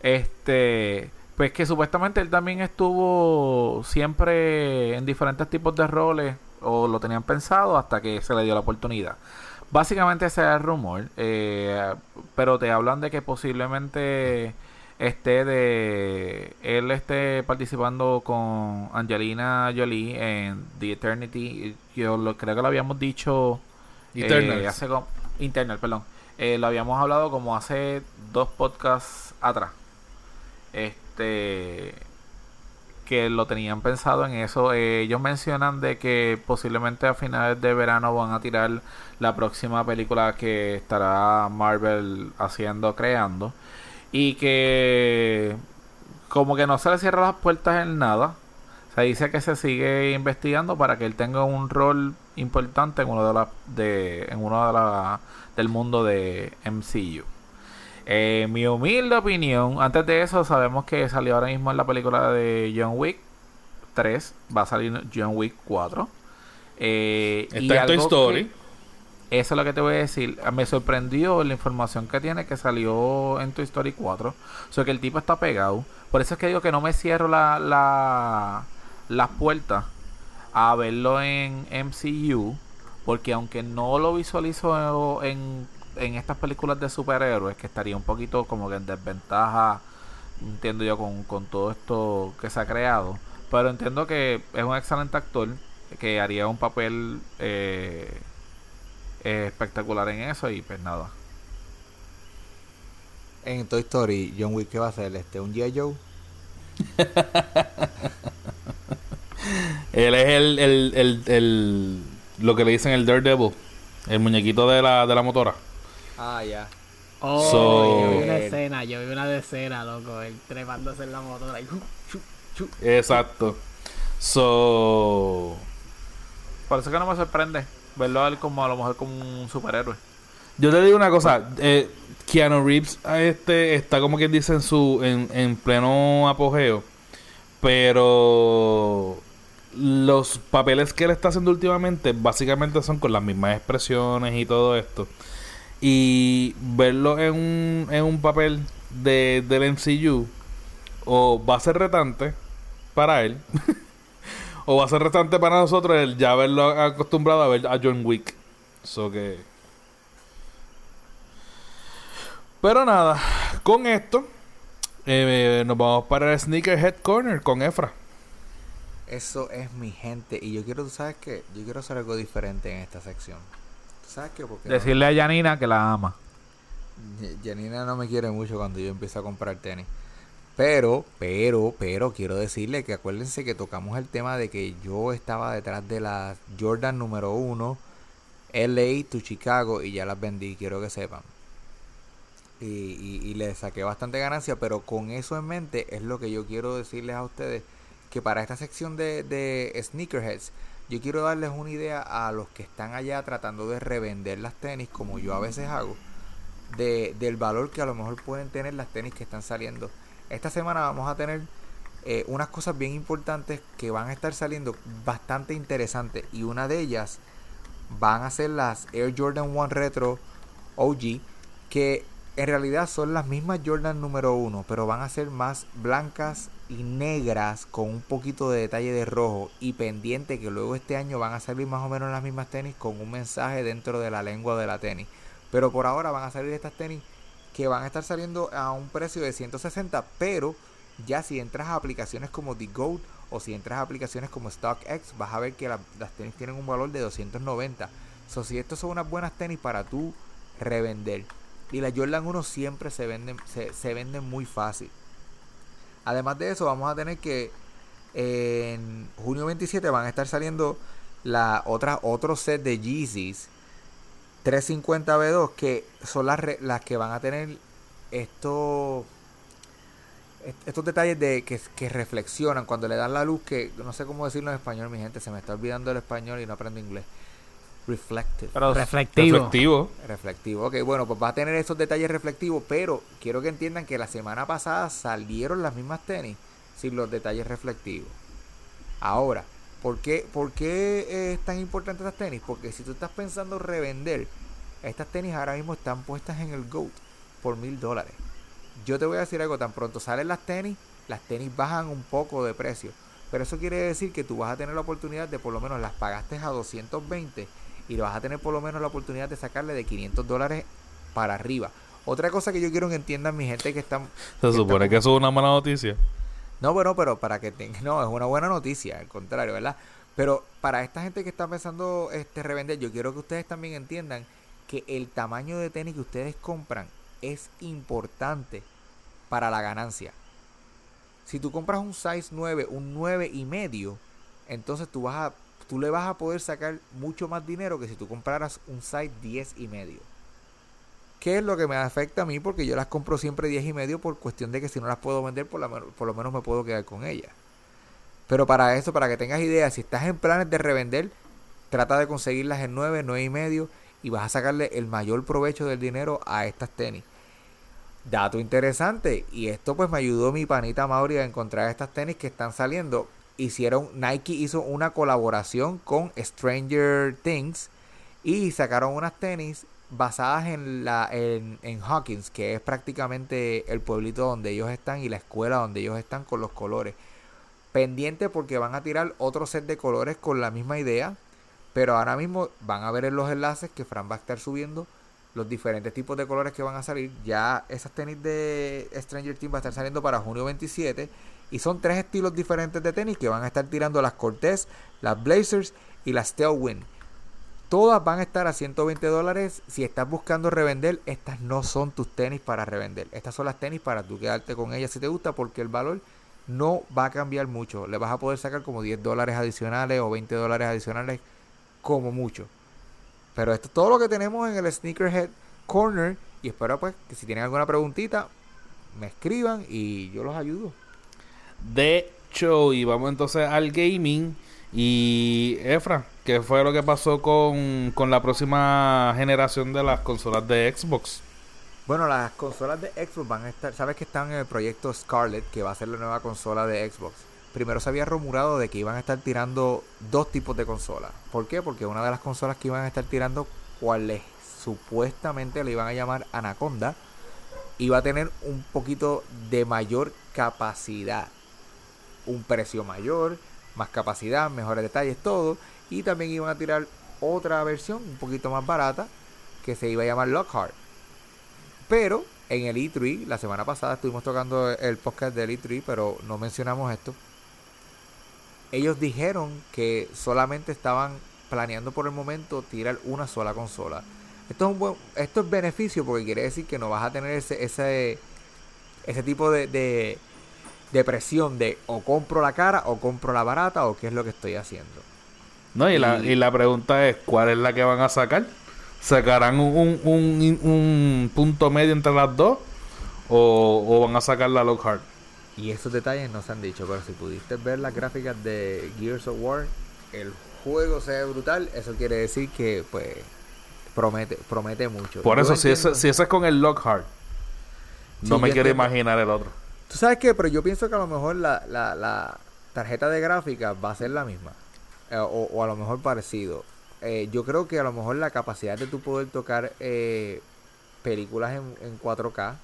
Este. Pues que supuestamente él también estuvo siempre en diferentes tipos de roles o lo tenían pensado hasta que se le dio la oportunidad. Básicamente ese es el rumor, eh, pero te hablan de que posiblemente esté de él esté participando con Angelina Jolie en The Eternity. Yo lo, creo que lo habíamos dicho eh, Eternals. hace Internal, perdón. Eh, lo habíamos hablado como hace dos podcasts atrás. Este que lo tenían pensado en eso. Eh, ellos mencionan de que posiblemente a finales de verano van a tirar la próxima película que estará Marvel haciendo, creando. Y que como que no se le cierran las puertas en nada. Se dice que se sigue investigando para que él tenga un rol importante en uno de las de en uno de la, del mundo de MCU. Eh, mi humilde opinión, antes de eso sabemos que salió ahora mismo en la película de John Wick 3, va a salir John Wick 4. Eh, Está en Toy Story. que- Eso es lo que te voy a decir. Me sorprendió la información que tiene que salió en Toy Story 4. O sea que el tipo está pegado. Por eso es que digo que no me cierro la, la, las puertas a verlo en MCU. Porque aunque no lo visualizo en, en estas películas de superhéroes, que estaría un poquito como que en desventaja, entiendo yo, con, con todo esto que se ha creado. Pero entiendo que es un excelente actor que haría un papel eh, eh, espectacular en eso y pues nada. En Toy Story, John Wick, ¿qué va a hacer? Este, ¿Un G.I. Joe? *laughs* Él es el, el, el, el, lo que le dicen el Daredevil, el muñequito de la, de la motora. Ah, ya. Oh, So- yo vi una escena, yo vi una escena, loco, él trepándose en la motora y chu. Exacto. So, Por eso que no me sorprende verlo a él como a lo mejor como un superhéroe. yo te digo una cosa, eh, Keanu Reeves este está como quien dice en su en, en pleno apogeo, pero los papeles que él está haciendo últimamente básicamente son con las mismas expresiones y todo esto. Y verlo en un, en un papel de, del MCU o va a ser retante para él *laughs* o va a ser retante para nosotros el ya haberlo acostumbrado a ver a John Wick. So que Pero nada, con esto eh, nos vamos para el Sneakerhead Corner con Efra. Eso es mi gente. Y yo quiero, ¿tú sabes qué? Yo quiero hacer algo diferente en esta sección. ¿Tú sabes qué? Porque no- Decirle a Janina que la ama. Janina no me quiere mucho cuando yo empiezo a comprar tenis. Pero, pero, pero quiero decirle que acuérdense que tocamos el tema de que yo estaba detrás de la Jordan número uno, LA to Chicago y ya las vendí, quiero que sepan. Y, y, y le saqué bastante ganancia, pero con eso en mente es lo que yo quiero decirles a ustedes que para esta sección de, de sneakerheads yo quiero darles una idea a los que están allá tratando de revender las tenis como yo a veces hago de, del valor que a lo mejor pueden tener las tenis que están saliendo. Esta semana vamos a tener eh, unas cosas bien importantes que van a estar saliendo bastante interesantes y una de ellas van a ser las Air Jordan 1 Retro OG que en realidad son las mismas Jordan número 1 pero van a ser más blancas y negras con un poquito de detalle de rojo y pendiente que luego este año van a salir más o menos las mismas tenis con un mensaje dentro de la lengua de la tenis pero por ahora van a salir estas tenis que van a estar saliendo a un precio de 160, pero ya si entras a aplicaciones como The Goat o si entras a aplicaciones como StockX, vas a ver que la- las tenis tienen un valor de 290. So, si estos son unas buenas tenis para tú revender. Y las Jordan 1 siempre se venden, se, se venden muy fácil. Además de eso, vamos a tener que en junio 27 van a estar saliendo la otra, otro set de Yeezys 350 B2 que son las, las que van a tener estos est- estos detalles de que, que reflexionan cuando le dan la luz que no sé cómo decirlo en español mi gente se me está olvidando el español y no aprendo inglés reflective Pero Reflectivo. Reflectivo. reflectivo ok bueno pues va a tener esos detalles reflectivos pero quiero que entiendan que la semana pasada salieron las mismas tenis sin los detalles reflectivos ahora ¿por qué, por qué eh, es tan importante estas tenis? porque si tú estás pensando revender estas tenis ahora mismo están puestas en el GOAT por mil dólares yo te voy a decir algo, tan pronto salen las tenis, las tenis bajan un poco de precio. Pero eso quiere decir que tú vas a tener la oportunidad de por lo menos las pagaste a 220 y vas a tener por lo menos la oportunidad de sacarle de 500 dólares para arriba. Otra cosa que yo quiero que entiendan mi gente que están... Se supone que eso es una mala noticia. No, bueno, pero para que tengan... No, es una buena noticia, al contrario, ¿verdad? Pero para esta gente que está pensando este revender, yo quiero que ustedes también entiendan que el tamaño de tenis que ustedes compran es importante para la ganancia. Si tú compras un size 9, un 9 y medio, entonces tú vas a tú le vas a poder sacar mucho más dinero que si tú compraras un size 10 y medio. ¿Qué es lo que me afecta a mí? Porque yo las compro siempre 10 y medio por cuestión de que si no las puedo vender, por, la por lo menos me puedo quedar con ellas. Pero para eso, para que tengas idea, si estás en planes de revender, trata de conseguirlas en 9, 9 y medio y vas a sacarle el mayor provecho del dinero a estas tenis. Dato interesante, y esto pues me ayudó mi panita Mauri a encontrar estas tenis que están saliendo. Hicieron, Nike hizo una colaboración con Stranger Things Y sacaron unas tenis basadas en la en, en Hawkins, que es prácticamente el pueblito donde ellos están y la escuela donde ellos están con los colores. Pendiente porque van a tirar otro set de colores con la misma idea, pero ahora mismo van a ver en los enlaces que Fran va a estar subiendo los diferentes tipos de colores que van a salir. Ya esas tenis de Stranger Things va a estar saliendo para junio 27 y son tres estilos diferentes de tenis que van a estar tirando las Cortez, las Blazers y las Tailwind. Todas van a estar a 120 dólares. Si estás buscando revender, estas no son tus tenis para revender. Estas son las tenis para tú quedarte con ellas si te gusta, porque el valor no va a cambiar mucho. Le vas a poder sacar como 10 dólares adicionales o 20 dólares adicionales, como mucho. Pero esto es todo lo que tenemos en el Sneakerhead Corner. Y espero pues que si tienen alguna preguntita, me escriban y yo los ayudo. De hecho, y vamos entonces al gaming. Y Efra, ¿qué fue lo que pasó con, con la próxima generación de las consolas de Xbox? Bueno, las consolas de Xbox van a estar, sabes que están en el proyecto Scarlet, que va a ser la nueva consola de Xbox. Primero se había rumorado de que iban a estar tirando dos tipos de consolas. ¿Por qué? Porque una de las consolas que iban a estar tirando, cuales supuestamente le iban a llamar Anaconda, iba a tener un poquito de mayor capacidad. Un precio mayor, más capacidad, mejores detalles, todo. Y también iban a tirar otra versión un poquito más barata que se iba a llamar Lockhart. Pero en el E3, la semana pasada estuvimos tocando el podcast del E3, pero no mencionamos esto. Ellos dijeron que solamente estaban planeando por el momento tirar una sola consola. Esto es, un buen, esto es beneficio porque quiere decir que no vas a tener ese, ese, ese tipo de, de, de presión de o compro la cara o compro la barata o qué es lo que estoy haciendo. No, y, la, Y- la pregunta es, ¿cuál es la que van a sacar? ¿Sacarán un, un, un- un punto medio entre las dos? ¿O, o van a sacar la Lockhart? Y esos detalles no se han dicho, pero si pudiste ver las gráficas de Gears of War, el juego se ve brutal, eso quiere decir que pues promete promete mucho. Por eso, si ese, si ese es con el Lockhart, no Sí, me quiero entiendo. imaginar el otro. ¿Tú sabes qué? Pero yo pienso que a lo mejor la, la, la tarjeta de gráfica va a ser la misma. Eh, o, o a lo mejor parecido. Eh, yo creo que a lo mejor la capacidad de tú poder tocar eh, películas en, en 4K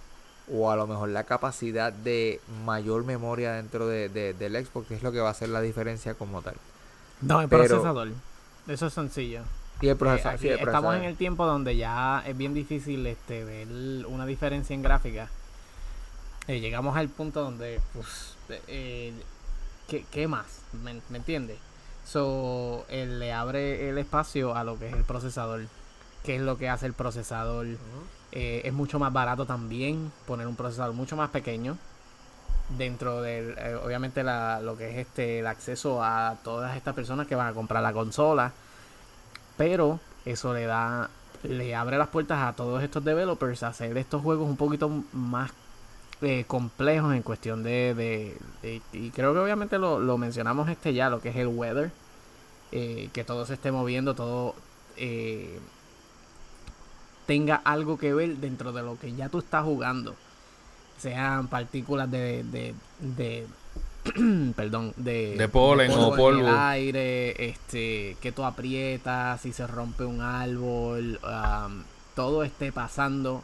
o a lo mejor la capacidad de mayor memoria dentro de, de- del Xbox es lo que va a hacer la diferencia como tal. No, el Pero- procesador. Eso es sencillo. Y el Eh, procesador, sí, el estamos procesador. en el tiempo donde ya es bien difícil este ver una diferencia en gráfica. Eh, llegamos al punto donde, pues, eh, ¿qué, qué más? ¿Me, me entiendes? So, él le abre el espacio a lo que es el procesador. ¿Qué es lo que hace el procesador? Eh, es mucho más barato también poner un procesador mucho más pequeño dentro del eh, obviamente la, lo que es este el acceso a todas estas personas que van a comprar la consola pero eso le da le abre las puertas a todos estos developers a hacer estos juegos un poquito más eh, complejos en cuestión de, de- de- y creo que obviamente lo, lo mencionamos este ya lo que es el weather eh, que todo se esté moviendo todo eh, tenga algo que ver dentro de lo que ya tú estás jugando sean partículas de, de, de *clears throat* perdón de, De polen o en el polvo. aire este que tú aprietas si se rompe un árbol am, todo esté pasando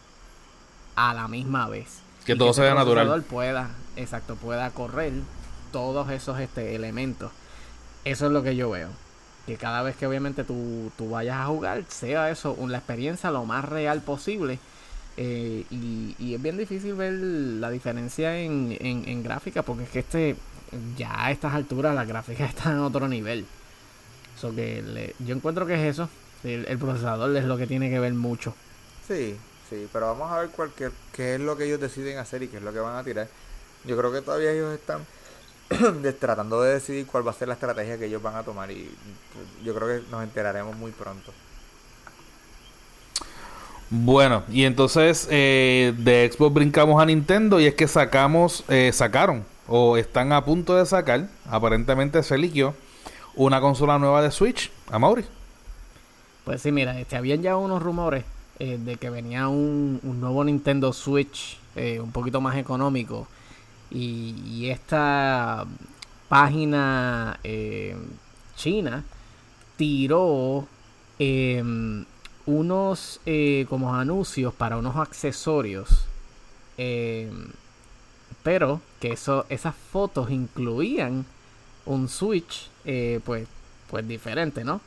a la misma vez Que todo ese sea natural. procesador pueda exacto pueda correr todos esos este elementos. Eso es lo que yo veo. Que cada vez que obviamente tú, tú vayas a jugar sea eso la experiencia lo más real posible. Eh, y, y es bien difícil ver la diferencia en, en, en gráfica porque es que este ya a estas alturas la gráfica *laughs* está en otro nivel. So que le- yo encuentro que es eso. El, el procesador es lo que tiene que ver mucho. Sí, sí, pero vamos a ver cuál, qué, qué es lo que ellos deciden hacer y qué es lo que van a tirar. Yo creo que todavía ellos están *clears throat* de- tratando de decidir cuál va a ser la estrategia que ellos van a tomar y yo creo que nos enteraremos muy pronto. Bueno, y entonces eh, de Xbox brincamos a Nintendo y es que sacamos, eh, sacaron o están a punto de sacar, aparentemente se liquió, una consola nueva de Switch. A Mauri. Pues sí, mira, este, habían ya unos rumores eh, de que venía un, un nuevo Nintendo Switch eh, un poquito más económico. Y, esta página eh, china tiró em, unos como anuncios para unos accesorios. em, pero que eso, esas fotos incluían un Switch, pues, pues diferente, ¿no?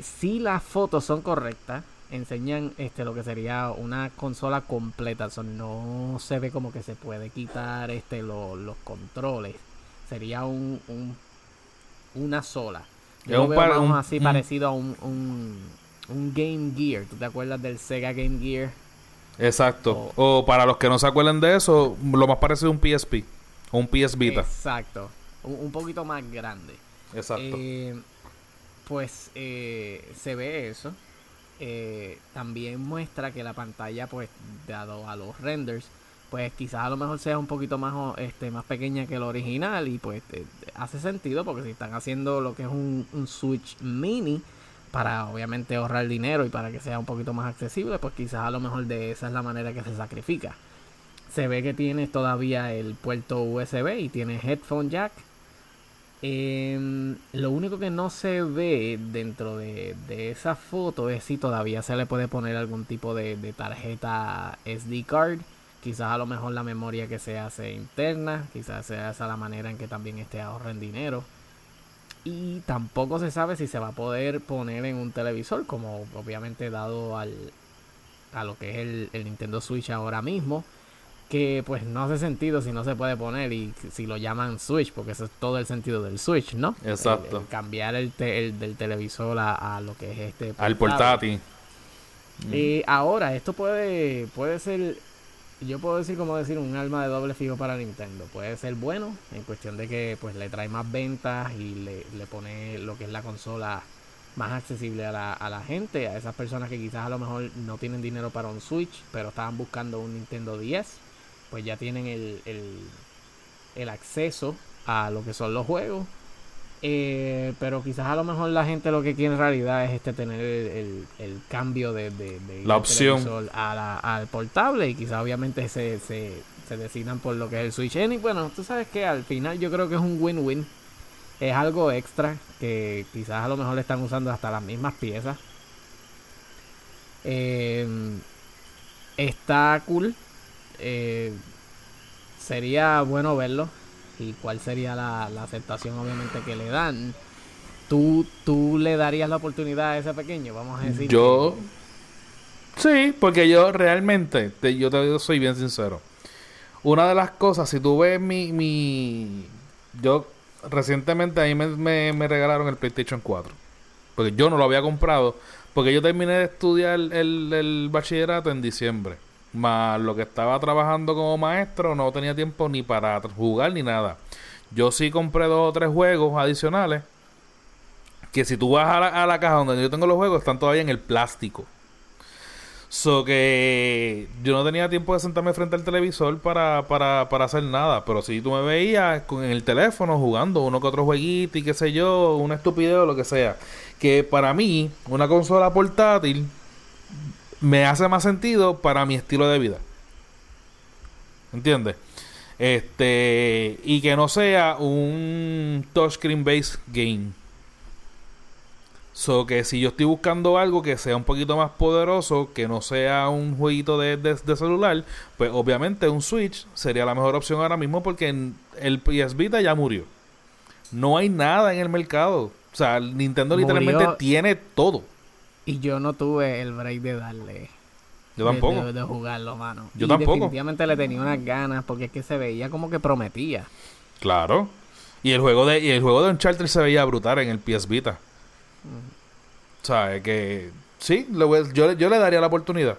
Si las fotos son correctas, enseñan este lo que sería una consola completa. no se ve como que se puede quitar este lo- los controles. Sería un, un- una sola. Yo lo un veo par- más un- así parecido a un, un, Game Gear. ¿Tú te acuerdas del Sega Game Gear? Exacto. O para los que no se acuerden de eso, lo más parecido a un PSP. O un PS Vita. Exacto. Un, un poquito más grande. Exacto. Eh, pues eh, se ve eso. Eh, también muestra que la pantalla, pues, dado a los renders, pues quizás a lo mejor sea un poquito más, este, más pequeña que el original y pues eh, hace sentido porque si están haciendo lo que es un, un Switch mini para obviamente ahorrar dinero y para que sea un poquito más accesible, pues quizás a lo mejor de esa es la manera que se sacrifica. Se ve que tiene todavía el puerto USB y tiene headphone jack. Em, lo único que no se ve dentro de, esa foto es si todavía se le puede poner algún tipo de, tarjeta SD card. Quizás a lo mejor la memoria que se hace interna. Quizás sea esa la manera en que también este ahorren dinero. Y tampoco se sabe si se va a poder poner en un televisor. Como obviamente dado al, a lo que es el Nintendo Switch ahora mismo que pues no hace sentido si no se puede poner y si lo llaman Switch, porque eso es todo el sentido del Switch, ¿no? Exacto. El- el cambiar el, te- el del televisor a, a lo que es este Al portátil. portátil. Y ahora, esto puede, puede ser, yo puedo decir como decir un arma de doble filo para Nintendo. Puede ser bueno en cuestión de que pues le trae más ventas y le, le pone lo que es la consola más accesible a la, a la gente, a esas personas que quizás a lo mejor no tienen dinero para un Switch, pero estaban buscando un Nintendo 10, pues ya tienen el, el, el acceso a lo que son los juegos. Eh, pero quizás a lo mejor la gente lo que quiere en realidad es este tener el, el- cambio de, de- La opción. a la- al portable y quizás obviamente se, se, se decidan por lo que es el Switch. Y bueno, tú sabes que al final yo creo que es un win-win. Es algo extra que quizás a lo mejor le están usando hasta las mismas piezas. Eh, está cool. Eh, sería bueno verlo. Y cuál sería la, la aceptación obviamente que le dan. ¿Tú, ¿Tú le darías la oportunidad a ese pequeño? Vamos a decir. Yo. Sí, porque yo realmente, te- yo te soy bien sincero. Una de las cosas, si tú ves mi. mi yo recientemente a mí me, me- me regalaron el PlayStation 4. Porque yo no lo había comprado. Porque yo terminé de estudiar el, el bachillerato en diciembre. Más lo que estaba trabajando como maestro, no tenía tiempo ni para jugar ni nada. Yo sí compré dos o tres juegos adicionales. Que si tú vas a la, a la caja donde yo tengo los juegos, están todavía en el plástico. So que yo no tenía tiempo de sentarme frente al televisor para, para, para hacer nada. Pero si tú me veías con el teléfono jugando uno que otro jueguito y qué sé yo, una estupidez o lo que sea. Que para mí, una consola portátil me hace más sentido para mi estilo de vida. ¿Entiendes? Este, y que no sea un touchscreen based game. So que si yo estoy buscando algo que sea un poquito más poderoso, que no sea un jueguito de, de- de celular, pues obviamente un Switch sería la mejor opción ahora mismo porque en- el PS Vita ya murió. No hay nada en el mercado. O sea, Nintendo Murió. literalmente tiene todo. Y yo no tuve el break de darle. Yo de- tampoco. De, de jugarlo, mano. Yo Y tampoco. Definitivamente le tenía unas ganas porque es que se veía como que prometía. Claro. Y el juego de y el juego de Uncharted se veía brutal en el PS Vita. O sea, es que sí, le yo, yo le daría la oportunidad.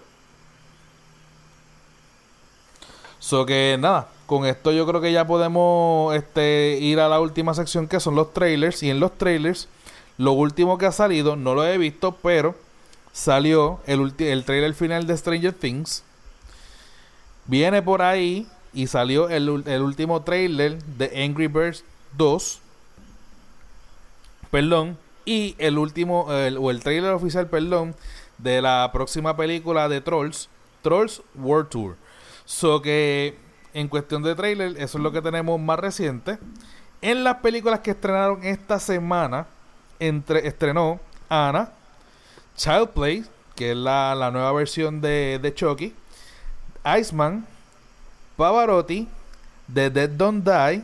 So que nada, con esto yo creo que ya podemos este ir a la última sección que son los trailers y en los trailers lo último que ha salido, no lo he visto, pero salió el el trailer final de Stranger Things. Viene por ahí y salió el, el último trailer de Angry Birds 2. Perdón. Y el último, el- o el trailer oficial, perdón, de la próxima película de Trolls, Trolls World Tour. So que en cuestión de trailer, eso es lo que tenemos más reciente. En las películas que estrenaron esta semana, entre, estrenó Ana, Child Play, que es la, la nueva versión de, de Chucky, Iceman, Pavarotti, The Dead Don't Die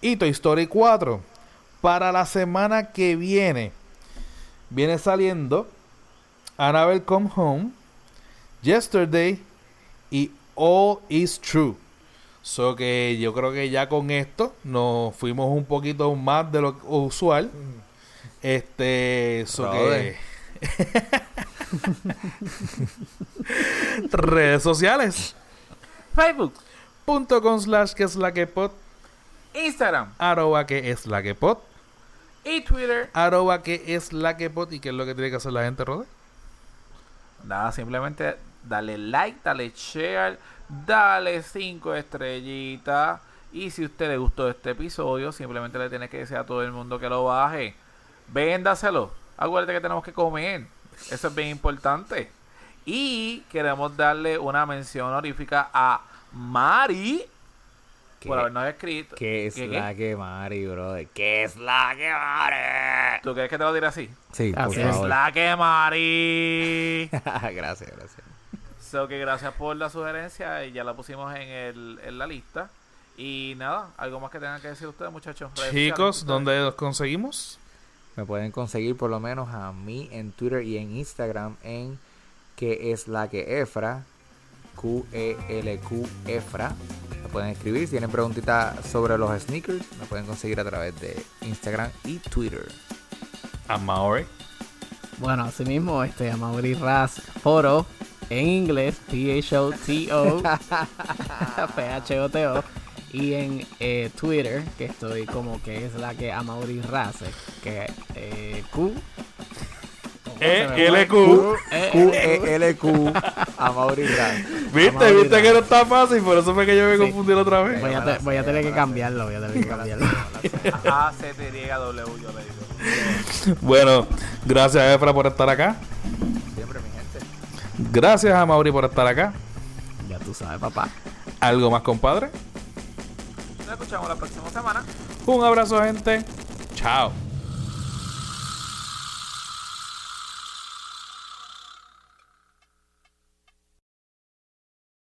y Toy Story 4. Para la semana que viene, viene saliendo Annabelle Come Home, Yesterday y All Is True. So que yo creo que ya con esto nos fuimos un poquito más de lo usual. Este, so que *laughs* redes sociales. Facebook, punto com slash que es la que pot. Instagram. Arroba que es la que pot. Y Twitter. arroba que es la que pot. Y qué es lo que tiene que hacer la gente Rode Nada, simplemente dale like, dale share, dale cinco estrellitas. Y si a usted le gustó este episodio, simplemente le tiene que decir a todo el mundo que lo baje. Véndaselo. Acuérdate que tenemos que comer. Eso es bien importante. Y queremos darle una mención honorífica a Mari ¿Qué, por habernos escrito. qué es ¿Qué, la que Mari, brother? ¿Qué es la que Mari? ¿Tú crees que te lo diré así? Sí, por Así Es la que Mari. *laughs* gracias, gracias. So que gracias por la sugerencia y ya la pusimos en, el, en la lista. Y nada, algo más que tengan que decir ustedes, muchachos. Chicos. ¿dónde los conseguimos? Me pueden conseguir por lo menos a mí en Twitter y en Instagram en que es la que Efra, Q-E-L-Q Efra. Me pueden escribir si tienen preguntitas sobre los sneakers, me pueden conseguir a través de Instagram y Twitter. a Maori Bueno, así mismo, este, a Mauri Raz Foro, en inglés, T-H-O-T-O, P-H-O-T-O, y en eh, Twitter, que estoy como que es la que a Mauri Raz, que eh, Q. E-L-Q. Eh, Q-E-L-Q a Mauri Raz. ¿Viste? ¿Viste que no está fácil? Por eso fue que yo me confundí la otra vez. Voy a, te- voy a tener que cambiarlo, voy a tener que cambiarlo. A C T W yo le digo. Bueno, gracias Efra por estar acá. Siempre, mi gente. Gracias a Mauri por estar acá. Ya tú sabes, papá. ¿Algo más, compadre? Nos escuchamos la próxima semana. Un abrazo, gente. Chao.